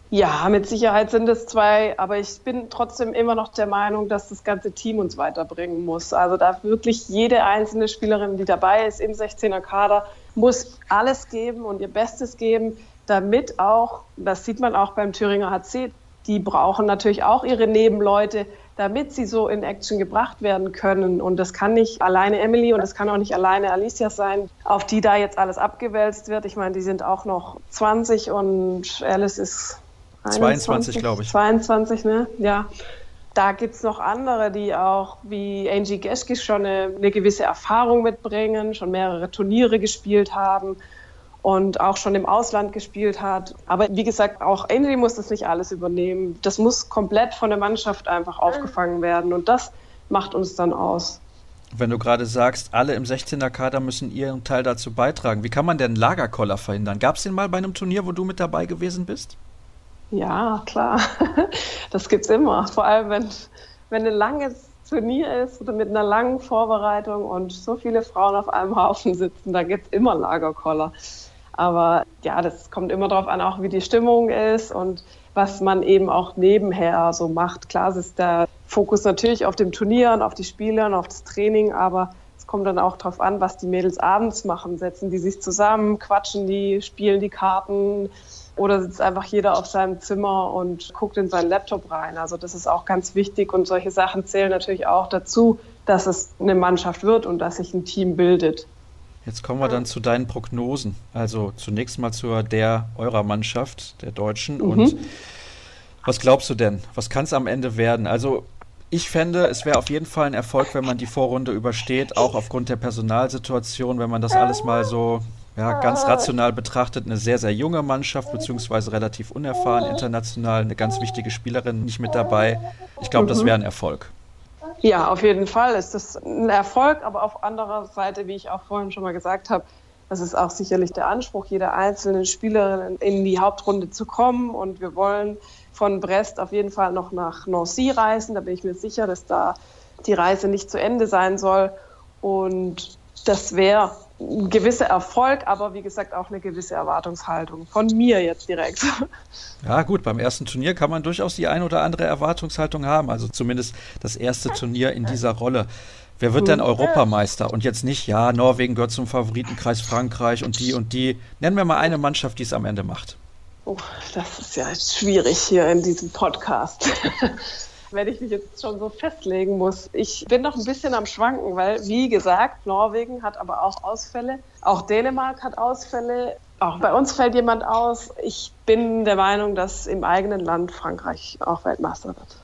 Ja, mit Sicherheit sind es zwei, aber ich bin trotzdem immer noch der Meinung, dass das ganze Team uns weiterbringen muss. Also da wirklich jede einzelne Spielerin, die dabei ist im 16er Kader, muss alles geben und ihr Bestes geben, damit auch, das sieht man auch beim Thüringer HC, die brauchen natürlich auch ihre Nebenleute, damit sie so in Action gebracht werden können. Und das kann nicht alleine Emily und das kann auch nicht alleine Alicia sein, auf die da jetzt alles abgewälzt wird. Ich meine, die sind auch noch 20 und Alice ist 22, glaube ich. 22, ne? Ja. Da gibt es noch andere, die auch wie Angie Geschkis schon eine, eine gewisse Erfahrung mitbringen, schon mehrere Turniere gespielt haben und auch schon im Ausland gespielt hat. Aber wie gesagt, auch Andy muss das nicht alles übernehmen. Das muss komplett von der Mannschaft einfach aufgefangen werden und das macht uns dann aus. Wenn du gerade sagst, alle im 16er Kader müssen ihren Teil dazu beitragen, wie kann man denn Lagerkoller verhindern? Gab es den mal bei einem Turnier, wo du mit dabei gewesen bist? Ja, klar. *laughs* Das gibt es immer. Vor allem, wenn, wenn ein langes Turnier ist oder mit einer langen Vorbereitung und so viele Frauen auf einem Haufen sitzen, da gibt es immer Lagerkoller. Aber ja, das kommt immer darauf an, auch wie die Stimmung ist und was man eben auch nebenher so macht. Klar, es ist der Fokus natürlich auf dem Turnier und auf die Spieler und auf das Training, aber es kommt dann auch darauf an, was die Mädels abends machen. Setzen die sich zusammen, quatschen die, spielen die Karten oder sitzt einfach jeder auf seinem Zimmer und guckt in seinen Laptop rein. Also das ist auch ganz wichtig und solche Sachen zählen natürlich auch dazu, dass es eine Mannschaft wird und dass sich ein Team bildet. Jetzt kommen wir dann zu deinen Prognosen. Also zunächst mal zur der eurer Mannschaft, der Deutschen. Mhm. Und was glaubst du denn? Was kann es am Ende werden? Also ich fände, es wäre auf jeden Fall ein Erfolg, wenn man die Vorrunde übersteht, auch aufgrund der Personalsituation, wenn man das alles mal so ja, ganz rational betrachtet. Eine sehr, sehr junge Mannschaft, beziehungsweise relativ unerfahren international, eine ganz wichtige Spielerin nicht mit dabei. Ich glaube, das mhm. wäre ein Erfolg. Ja, auf jeden Fall ist das ein Erfolg, aber auf anderer Seite, wie ich auch vorhin schon mal gesagt habe, das ist auch sicherlich der Anspruch jeder einzelnen Spielerin, in die Hauptrunde zu kommen. Und wir wollen von Brest auf jeden Fall noch nach Nancy reisen. Da bin ich mir sicher, dass da die Reise nicht zu Ende sein soll. Und das wäre ein gewisser Erfolg, aber wie gesagt auch eine gewisse Erwartungshaltung. Von mir jetzt direkt. Ja, gut, beim ersten Turnier kann man durchaus die ein oder andere Erwartungshaltung haben. Also zumindest das erste Turnier in dieser Rolle. Wer wird denn Europameister? Und jetzt nicht, ja, Norwegen gehört zum Favoritenkreis Frankreich und die und die. Nennen wir mal eine Mannschaft, die es am Ende macht. Oh, das ist ja schwierig hier in diesem Podcast. Wenn ich mich jetzt schon so festlegen muss. Ich bin noch ein bisschen am Schwanken, weil, wie gesagt, Norwegen hat aber auch Ausfälle. Auch Dänemark hat Ausfälle. Auch bei uns fällt jemand aus. Ich bin der Meinung, dass im eigenen Land Frankreich auch Weltmeister wird.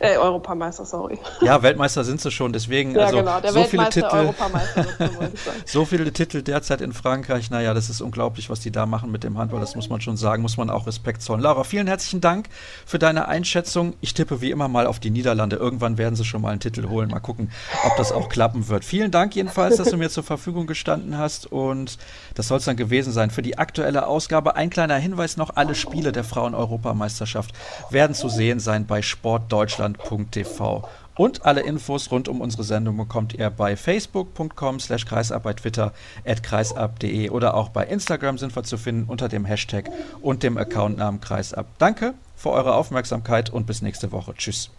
Äh, Europameister, sorry. Ja, Weltmeister sind sie schon, deswegen ja, also genau, der so viele Titel, Europameister, *laughs* so viele Titel derzeit in Frankreich. Naja, das ist unglaublich, was die da machen mit dem Handball. Das muss man schon sagen, muss man auch Respekt zollen. Laura, vielen herzlichen Dank für deine Einschätzung. Ich tippe wie immer mal auf die Niederlande. Irgendwann werden sie schon mal einen Titel holen. Mal gucken, ob das auch klappen wird. Vielen Dank jedenfalls, dass du mir zur Verfügung gestanden hast und das soll es dann gewesen sein für die aktuelle Ausgabe. Ein kleiner Hinweis noch: Alle Spiele der Frauen-Europameisterschaft werden zu sehen sein bei Sport Deutschland kreisab.tv. Und alle Infos rund um unsere Sendung bekommt ihr bei facebook.com slash kreisab, Twitter at kreisab.de oder auch bei Instagram sind wir zu finden unter dem Hashtag und dem Accountnamen kreisab. Danke für eure Aufmerksamkeit und bis nächste Woche. Tschüss.